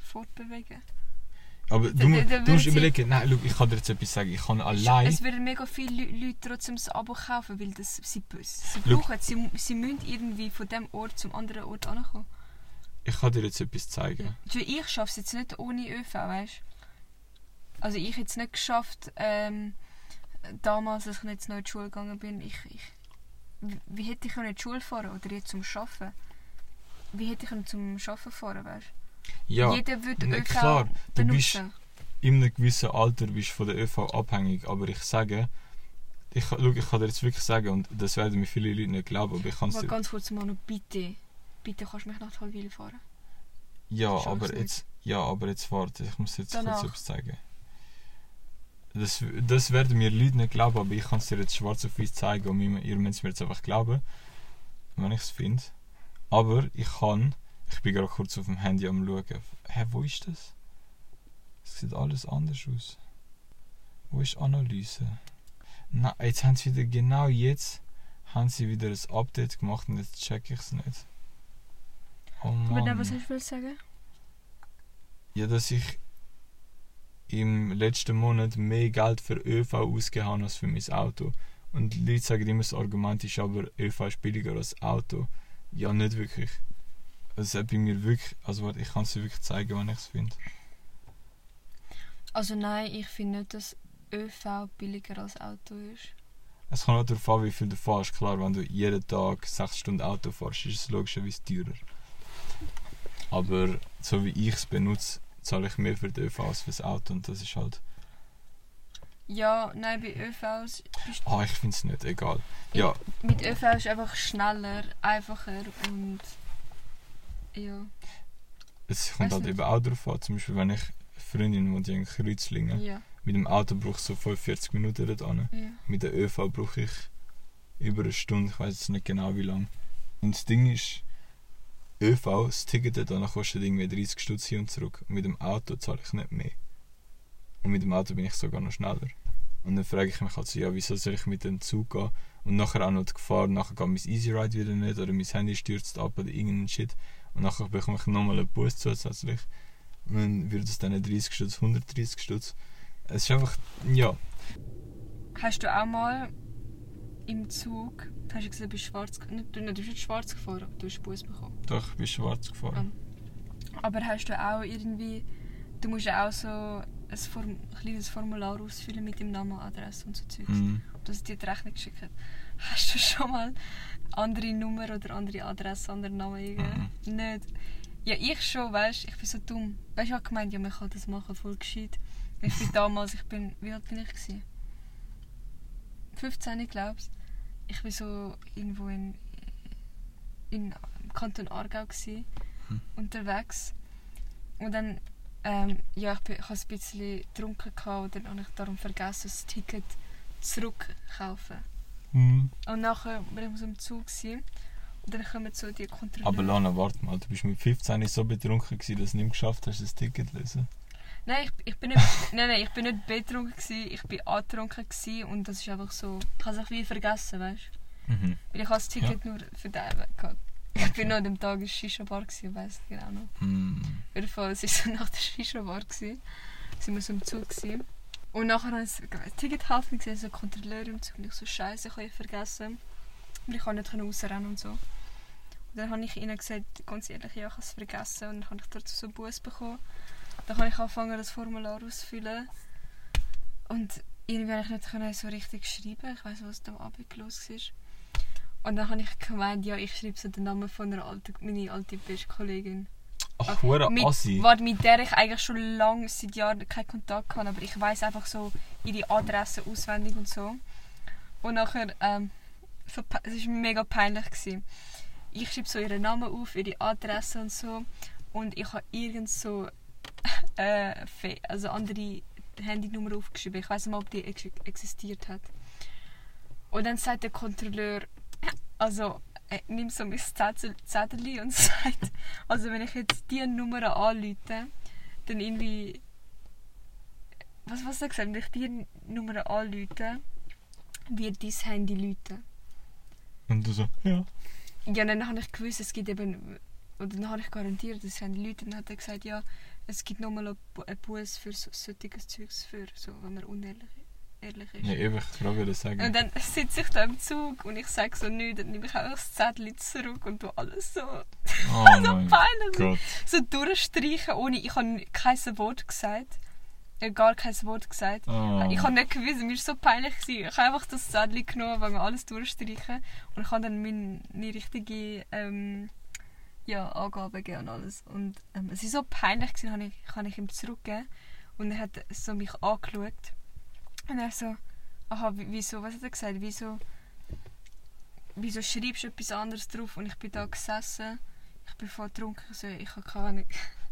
Speaker 2: fortbewegen.
Speaker 1: Aber du,
Speaker 2: da- da
Speaker 1: du musst überlegen, nein, schau, ich kann dir jetzt etwas sagen, ich kann allein...
Speaker 2: Es würden mega viele Leu- Leute trotzdem das Abo kaufen, weil das sie, brauchen, sie, sie müssen irgendwie von dem Ort zum anderen Ort ankommen.
Speaker 1: Ich kann dir jetzt etwas zeigen.
Speaker 2: Ich schaffe es jetzt nicht ohne ÖV, weißt du? Also ich hätte es nicht geschafft, ähm, damals, als ich jetzt noch in die Schule gegangen bin, ich, ich, wie- wie hätte ich in die Schule fahren oder jetzt zum Arbeiten? Wie hätte ich zum Arbeiten fahren, weißt du?
Speaker 1: Ja,
Speaker 2: Jeder würde
Speaker 1: na
Speaker 2: ÖV
Speaker 1: klar, du bist-
Speaker 2: benutzen.
Speaker 1: in einem gewissen Alter bist von der ÖV abhängig, aber ich sage, ich, schau, ich kann dir jetzt wirklich sagen, und das werden mir viele Leute nicht glauben, aber ich kann es dir...
Speaker 2: ganz kurz noch bitte. Bitte kannst du mich nach Talwil fahren.
Speaker 1: Ja, aber jetzt, ja, aber jetzt warte, ich muss jetzt
Speaker 2: Danach.
Speaker 1: kurz etwas zeigen. Das, das werden mir Leute nicht glauben, aber ich kann es dir jetzt schwarz auf weiß zeigen und ihr ihr müsst mir jetzt einfach glauben, wenn ich es finde. Aber ich kann, ich bin gerade kurz auf dem Handy am schauen. Hä, wo ist das? Es sieht alles anders aus. Wo ist Analyse? Na, jetzt haben sie wieder, genau jetzt, haben sie wieder ein Update gemacht und jetzt check ich es nicht. Oh
Speaker 2: Aber
Speaker 1: Mann.
Speaker 2: dann, was du wollen sagen?
Speaker 1: Ja, dass ich im letzten Monat mehr Geld für ÖV ausgegeben habe als für mein Auto. Und die Leute sagen immer, das Argument ist aber, ÖV ist billiger als Auto. Ja, nicht wirklich. Es hat bei mir wirklich, also warte, ich kann es dir wirklich zeigen, wenn ich es finde.
Speaker 2: Also nein, ich finde nicht, dass ÖV billiger als Auto ist.
Speaker 1: Es kommt auch darauf an, wie viel du fährst. Klar, wenn du jeden Tag 6 Stunden Auto fährst, ist es logischerweise teurer. Aber so wie ich es benutze, zahle ich mehr für den ÖV als für das Auto und das ist halt...
Speaker 2: Ja, nein, bei ÖVs bist
Speaker 1: Ah, ich finde es nicht, egal. Ja,
Speaker 2: mit ÖV ist einfach schneller, einfacher und ja.
Speaker 1: Es kommt
Speaker 2: Weiß
Speaker 1: halt
Speaker 2: nicht.
Speaker 1: eben auch darauf an. Zum Beispiel, wenn ich Freundin wohnt in Kreuzlingen.
Speaker 2: Ja,
Speaker 1: Mit dem Auto brauche ich so 45 Minuten dort
Speaker 2: ja.
Speaker 1: Mit der ÖV brauche ich über eine Stunde. Ich weiß jetzt nicht genau wie lange. Und das Ding ist, ÖV, das Ticket hin kostet irgendwie 30 Stutz hin und zurück. Und mit dem Auto zahle ich nicht mehr. Und mit dem Auto bin ich sogar noch schneller. Und dann frage ich mich halt so, ja, wieso soll ich mit dem Zug gehen? Und nachher auch noch die Gefahr, nachher geht mein Easy Ride wieder nicht oder mein Handy stürzt ab oder irgendein Shit. Und nachher bekomme ich nochmal einen Bus zusätzlich. Und dann wird es dann nicht 30 Stutz, 130 Stutz. Es ist einfach, ja,
Speaker 2: Hast du auch mal im Zug, hast du gesagt, du bist schwarz, nicht, du, bist nicht schwarz gefahren, aber du hast Bus bekommen.
Speaker 1: Doch, ich bin schwarz gefahren.
Speaker 2: Aber hast du auch irgendwie, du musst ja auch so ein, Form, ein kleines Formular ausfüllen mit dem Namen, Adresse und so Zeugs.
Speaker 1: Mhm.
Speaker 2: dass dir die Rechnung geschickt hat. Hast du schon mal andere Nummer oder andere Adresse, anderen Namen eingegeben? Nicht. Ja, ich schon, weißt du, ich bin so dumm. Weißt du, ich habe gemeint, ja, man kann das machen, voll gescheit. Ich bin damals, ich bin, wie alt bin ich gewesen? 15, ich glaube Ich bin so irgendwo in, in im Kanton Aargau gewesen,
Speaker 1: Hm.
Speaker 2: unterwegs. Und dann, ähm, ja, ich, bin, ich habe ein bisschen getrunken und dann habe ich darum vergessen, das Ticket zurückkaufen.
Speaker 1: Mhm.
Speaker 2: Und nachher war ich so im Zug gewesen, und dann kommen so die Kontrolleure.
Speaker 1: Aber Lana, warte mal, du bist mit 15 so betrunken gewesen, dass du nicht geschafft hast, das Ticket zu lesen.
Speaker 2: Nein, ich, ich bin nicht, nein, nein, ich bin nicht betrunken gewesen, ich bin angetrunken gewesen und das ist einfach so, ich habe es wie vergessen, weißt du?
Speaker 1: Mhm.
Speaker 2: Weil ich habe das Ticket nur für den Weg gehabt. Ich bin noch an dem Tag in der Shisha-Bar gewesen, weiss ich genau noch.
Speaker 1: Mhm.
Speaker 2: Auf jeden Fall, es war so nach der Shisha-Bar sind wir so im Zug gewesen. Und nachher habe ich das Ticket halten gesehen, so Kontrolleur im Zug, und ich so, scheiße, ich habe vergessen. Und ich konnte nicht rausrennen und so. Und dann habe ich ihnen gesagt, ganz ehrlich, ja, ich habe es vergessen. Und dann habe ich dazu so einen Bus bekommen. Dann habe ich angefangen, das Formular auszufüllen. Und irgendwie konnte ich nicht so richtig schreiben. Ich weiß nicht, was am Abend los war. Und dann habe ich gemeint, ja, ich schreibe so den Namen von einer alten, meiner alten Bestkollegin.
Speaker 1: Ach, hure
Speaker 2: Mit,
Speaker 1: Assi.
Speaker 2: warte, mit der ich eigentlich schon lange, seit Jahren keinen Kontakt habe, aber ich weiß einfach so ihre Adresse auswendig und so. Und nachher, ähm, es war mega peinlich. Gewesen. Ich schreibe so ihren Namen auf, ihre Adresse und so. Und ich habe irgend so äh, also andere Handynummer aufgeschrieben. Ich weiß nicht mal, ob die ex existiert hat. Und dann sagt der Kontrolleur, also er nimmt so mein Zettel, Zettel und sagt, also wenn ich jetzt diese Nummer anrufe, dann irgendwie, was was er gesagt, wenn ich diese Nummer anrufe, wird dein Handy läuten.
Speaker 1: Und du so, ja.
Speaker 2: Ja, dann habe ich gewusst, es gibt eben, oder dann habe ich garantiert, dass das Handy läutet. Dann hat er gesagt, ja, es gibt nochmal einen Bu- einen Bus für so, solches Zeugs, für so, wenn man unehrlich ehrlich ist.
Speaker 1: Ja, eben, ich gerade das sagen.
Speaker 2: Und dann sitze ich da im Zug und ich sage so nichts, dann nehme ich einfach das Zettel zurück und tu alles so,
Speaker 1: oh
Speaker 2: so peinlich, so, durchstreichen, ohne, ich habe kein Wort gesagt. äh, gar kein Wort gesagt.
Speaker 1: Oh.
Speaker 2: Ich habe nicht gewusst, mir war so peinlich. Gewesen. Ich habe einfach das Zettel genommen, weil wir alles durchstreichen. Und ich habe dann meine, meine richtige ähm, ja, Angaben gegeben und alles. Und ähm, es war so peinlich, gewesen, habe ich, habe ich ihm zurückgegeben. Und er hat so mich angeschaut. Und er so, aha, wie- wieso, was hat er gesagt? Wieso, wieso schreibst du etwas anderes drauf? Und ich bin da gesessen. Ich bin voll getrunken. So, ich habe keine Ahnung.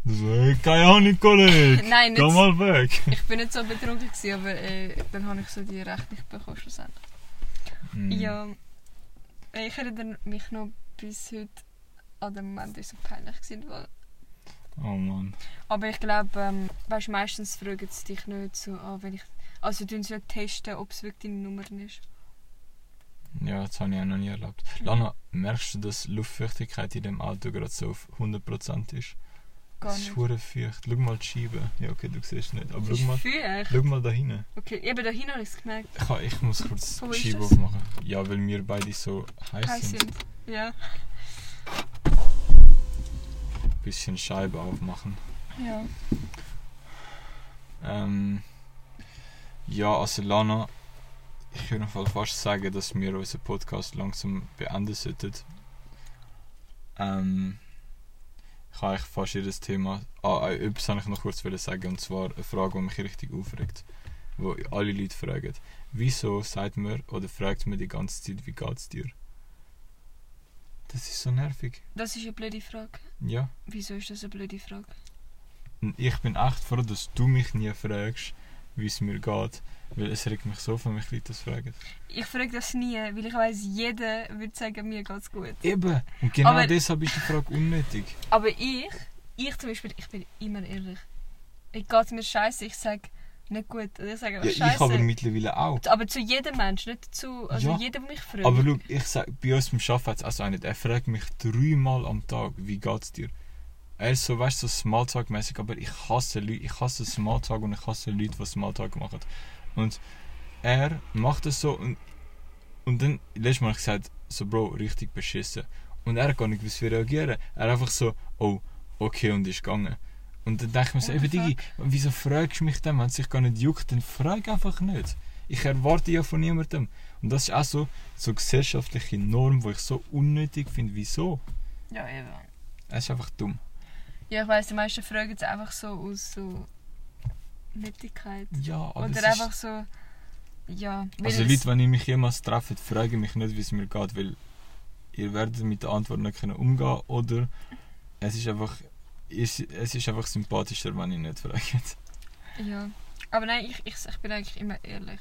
Speaker 1: So, keine Ahnung, Kollege.
Speaker 2: Nein,
Speaker 1: Geh
Speaker 2: nicht
Speaker 1: mal weg.
Speaker 2: Ich bin nicht so betrunken, gewesen, aber äh, dann habe ich so die Rechnung bekommen schlussendlich.
Speaker 1: Mm.
Speaker 2: Ja, ich erinnere mich noch bis heute an den Moment, der so peinlich war. Weil,
Speaker 1: Oh Mann.
Speaker 2: aber ich glaube, ähm, weißt, meistens fragen sie dich nicht so an, wenn ich... Also tun sie nicht testen, ob es wirklich deine Nummer ist.
Speaker 1: Ja, das habe ich auch noch nie erlebt. Lana, merkst du, dass die Luftfeuchtigkeit in dem Auto gerade so auf 100% ist?
Speaker 2: Gar
Speaker 1: ist
Speaker 2: nicht.
Speaker 1: hure feucht. Schau mal die Scheibe. Ja, okay, du siehst nicht. Aber schau mal,
Speaker 2: ist feucht.
Speaker 1: schau mal da hinten.
Speaker 2: Okay, eben da hinten habe ich es gemerkt.
Speaker 1: Ich, ich muss kurz die
Speaker 2: ist
Speaker 1: Scheibe aufmachen. Ja, weil wir beide so heiß
Speaker 2: Heiß
Speaker 1: sind.
Speaker 2: sind. Ja.
Speaker 1: Ein bisschen Scheibe aufmachen.
Speaker 2: Ja.
Speaker 1: Ähm, ja, also Lana, ich würde fast sagen, dass wir unseren Podcast langsam beenden sollten. Ähm, ich habe eigentlich fast jedes Thema. Ah, äh, etwas wollte ich noch kurz sagen, und zwar eine Frage, die mich richtig aufregt. Wo alle Leute fragen. Wieso sagt man oder fragt man die ganze Zeit, wie geht's dir? Das ist so nervig.
Speaker 2: Das ist eine blöde Frage.
Speaker 1: Ja.
Speaker 2: Wieso ist das eine blöde Frage?
Speaker 1: Ich bin echt froh, dass du mich nie fragst, wie es mir geht. Weil es regt mich so von mich Leute das fragen.
Speaker 2: Ich frage das nie, weil ich weiß, jeder würde sagen, mir geht's gut.
Speaker 1: Eben. Und genau
Speaker 2: Aber-
Speaker 1: deshalb ist die Frage unnötig.
Speaker 2: Aber ich, ich zum Beispiel, ich bin immer ehrlich. Ich geht's mir scheiße, ich sage nicht gut. Oder ich sage
Speaker 1: Ja, ich aber mittlerweile auch.
Speaker 2: aber zu jedem Menschen, nicht zu. Also
Speaker 1: Ja.
Speaker 2: jeder, der mich fragt.
Speaker 1: Aber schau, ich sag, bei uns im Arbeiten es also einen, er fragt mich dreimal am Tag, wie geht's dir? Er ist so, weißt du, so Smalltalk-mäßig, aber ich hasse Leute, ich hasse Smalltalk und ich hasse Leute, die Smalltalk machen. Und er macht es so und, Und dann, letztes Mal gesagt, so Bro, richtig beschissen. Und er gar nicht wie reagieren. Er einfach so, oh, okay, und ist gegangen. Und dann denke ich mir so, eben Digi, wieso fragst du mich dann, wenn es sich gar nicht juckt, dann frag einfach nicht. Ich erwarte ja von niemandem. Und das ist auch so, so gesellschaftliche Norm, die ich so unnötig finde. Wieso?
Speaker 2: Ja, eben.
Speaker 1: Es ist einfach dumm.
Speaker 2: Ja, ich weiss, die meisten fragen es einfach so aus so Nettigkeit.
Speaker 1: Ja, aber
Speaker 2: Oder einfach so. Ja.
Speaker 1: Also Leute, wenn ihr mich jemals trefft, frage mich nicht, wie es mir geht, weil ihr werdet mit der Antwort nicht können umgehen oder es ist einfach es es ist einfach sympathischer, wenn ihr nicht fragt.
Speaker 2: Ja. Aber nein, ich, ich, ich bin eigentlich immer ehrlich.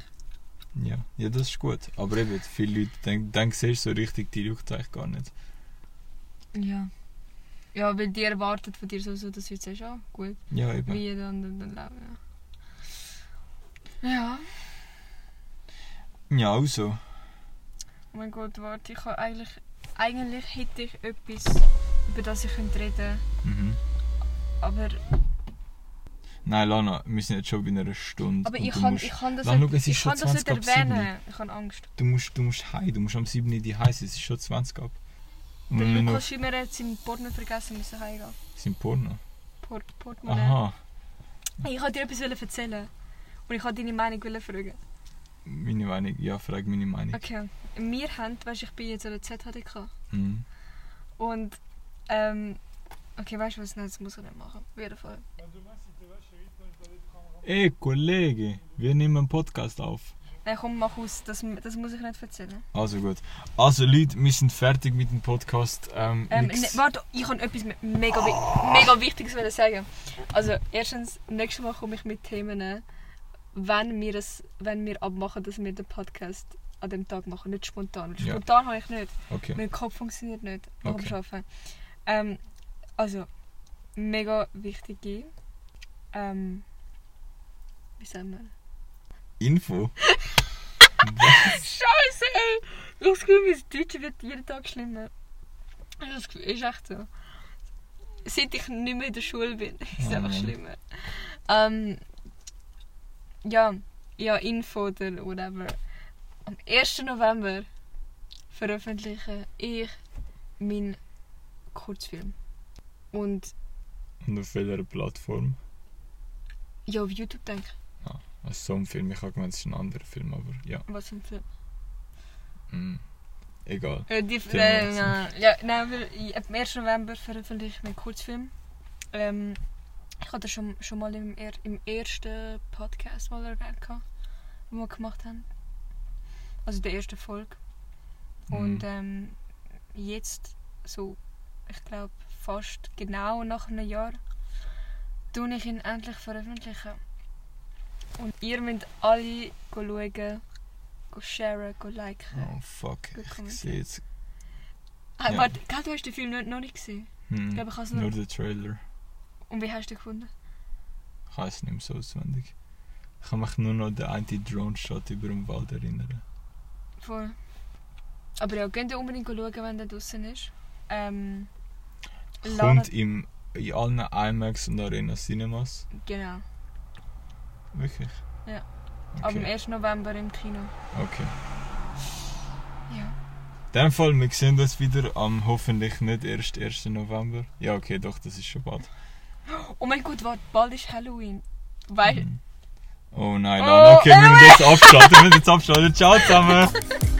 Speaker 1: Ja, ja, das ist gut. Aber eben, viele Leute denken, siehst du so richtig, die juckt eigentlich gar nicht.
Speaker 2: Ja. Ja, weil die erwartet von dir so, so dass du jetzt sagst, ah, gut,
Speaker 1: Ja, eben.
Speaker 2: wie dann, dann, dann leben. Ja. ja.
Speaker 1: Ja, also.
Speaker 2: Oh mein Gott, warte, ich habe eigentlich. Eigentlich hätte ich etwas, über das ich könnte reden
Speaker 1: Mhm.
Speaker 2: aber,
Speaker 1: Nein, Lana, wir sind jetzt schon bei einer Stunde.
Speaker 2: aber ich
Speaker 1: du
Speaker 2: kann,
Speaker 1: musst,
Speaker 2: ich kann das
Speaker 1: Dann
Speaker 2: nicht, ich kann das nicht
Speaker 1: 20 ab
Speaker 2: erwähnen. Ich habe Angst.
Speaker 1: du musst, du musst heim, du musst am 7. die heiß, es ist schon 20 ab.
Speaker 2: Der
Speaker 1: noch...
Speaker 2: Lukas Schimmer hat seinen Portemonnaie vergessen, müssen heimgehen.
Speaker 1: Sind Porno?
Speaker 2: Port Portemonnaie.
Speaker 1: Aha,
Speaker 2: Hey, ich wollte dir etwas erzählen. Und ich wollte deine Meinung fragen.
Speaker 1: meine Meinung, ja, frag meine Meinung.
Speaker 2: Okay. Wir haben, weißt du, ich bin jetzt an der ZHDK.
Speaker 1: Mhm.
Speaker 2: Und, ähm, okay, weißt du was, nein, das muss ich nicht machen. Auf jeden Fall.
Speaker 1: Ey, Kollege, wir nehmen einen Podcast auf.
Speaker 2: Nein, komm, mach aus, das, das muss ich nicht erzählen.
Speaker 1: Also gut. Also Leute, wir sind fertig mit dem Podcast. Ähm,
Speaker 2: Ähm, ne, warte, ich kann etwas me- mega, wi- mega Wichtiges sagen. Also, erstens, nächstes Mal komme ich mit Themen, wenn wir, das, wenn wir abmachen, dass wir den Podcast an dem Tag machen, nicht spontan.
Speaker 1: Ja.
Speaker 2: Spontan habe ich nicht.
Speaker 1: okay.
Speaker 2: Mein Kopf funktioniert nicht nach
Speaker 1: Okay.
Speaker 2: Arbeiten. Ähm, also, mega wichtige. Ähm, wie sagen wir?
Speaker 1: Info.
Speaker 2: Scheiße, ey! Ich habe das Gefühl, mein Deutsch wird jeden Tag schlimmer. Das ist echt so. Seit ich nicht mehr in der Schule bin, ist es einfach
Speaker 1: Mann.
Speaker 2: schlimmer. Ähm, ja, ja, Info oder whatever. Am 1. November veröffentliche ich meinen Kurzfilm. Und
Speaker 1: Und auf welcher Plattform?
Speaker 2: ja, auf YouTube denke ich.
Speaker 1: Also so ein Film, ich habe gemeint, es ist ein anderer Film, aber ja.
Speaker 2: Was für ein Film?
Speaker 1: Mm. Egal.
Speaker 2: Ja, die,
Speaker 1: Film
Speaker 2: äh, ja, ja, nein, weil ich- ab dem 1. November veröffentliche ich meinen Kurzfilm. Ähm, ich hatte schon, schon mal im, im ersten Podcast mal erwähnt, den wir gemacht haben. Also der ersten Folge. Und
Speaker 1: Mhm.
Speaker 2: ähm, jetzt, so, ich glaube, fast genau nach einem Jahr, tue ich ihn endlich veröffentlichen. Und ihr müsst alle schauen, go sharen, liken.
Speaker 1: Oh fuck, ich sehe jetzt
Speaker 2: Ah,
Speaker 1: Ja.
Speaker 2: warte, gell, du hast den Film noch, noch nicht gesehen.
Speaker 1: hm,
Speaker 2: Ich glaube, ich habe es
Speaker 1: nur
Speaker 2: nur.
Speaker 1: den Trailer.
Speaker 2: Und wie hast du den gefunden?
Speaker 1: Ich weiß nicht mehr so auswendig. Ich kann mich nur noch an den einen Drone-Shot über dem Wald erinnern.
Speaker 2: Voll. Aber ja, könnt ihr unbedingt schauen, wenn der draußen ist. Ähm.
Speaker 1: Kommt im, in allen IMAX und Arena Cinemas.
Speaker 2: Genau.
Speaker 1: Wirklich?
Speaker 2: Ja. Ab dem
Speaker 1: Okay.
Speaker 2: 1. November im Kino.
Speaker 1: okay.
Speaker 2: Ja.
Speaker 1: In dem Fall, wir sehen uns wieder am hoffentlich nicht erst 1. November. Ja, okay, doch, das ist schon bald.
Speaker 2: Oh mein Gott, warte, bald ist Halloween. Weil.
Speaker 1: Mhm. Oh nein,
Speaker 2: Oh,
Speaker 1: Lana, okay, wir müssen jetzt abschalten, wir müssen jetzt abschalten. Ciao zusammen!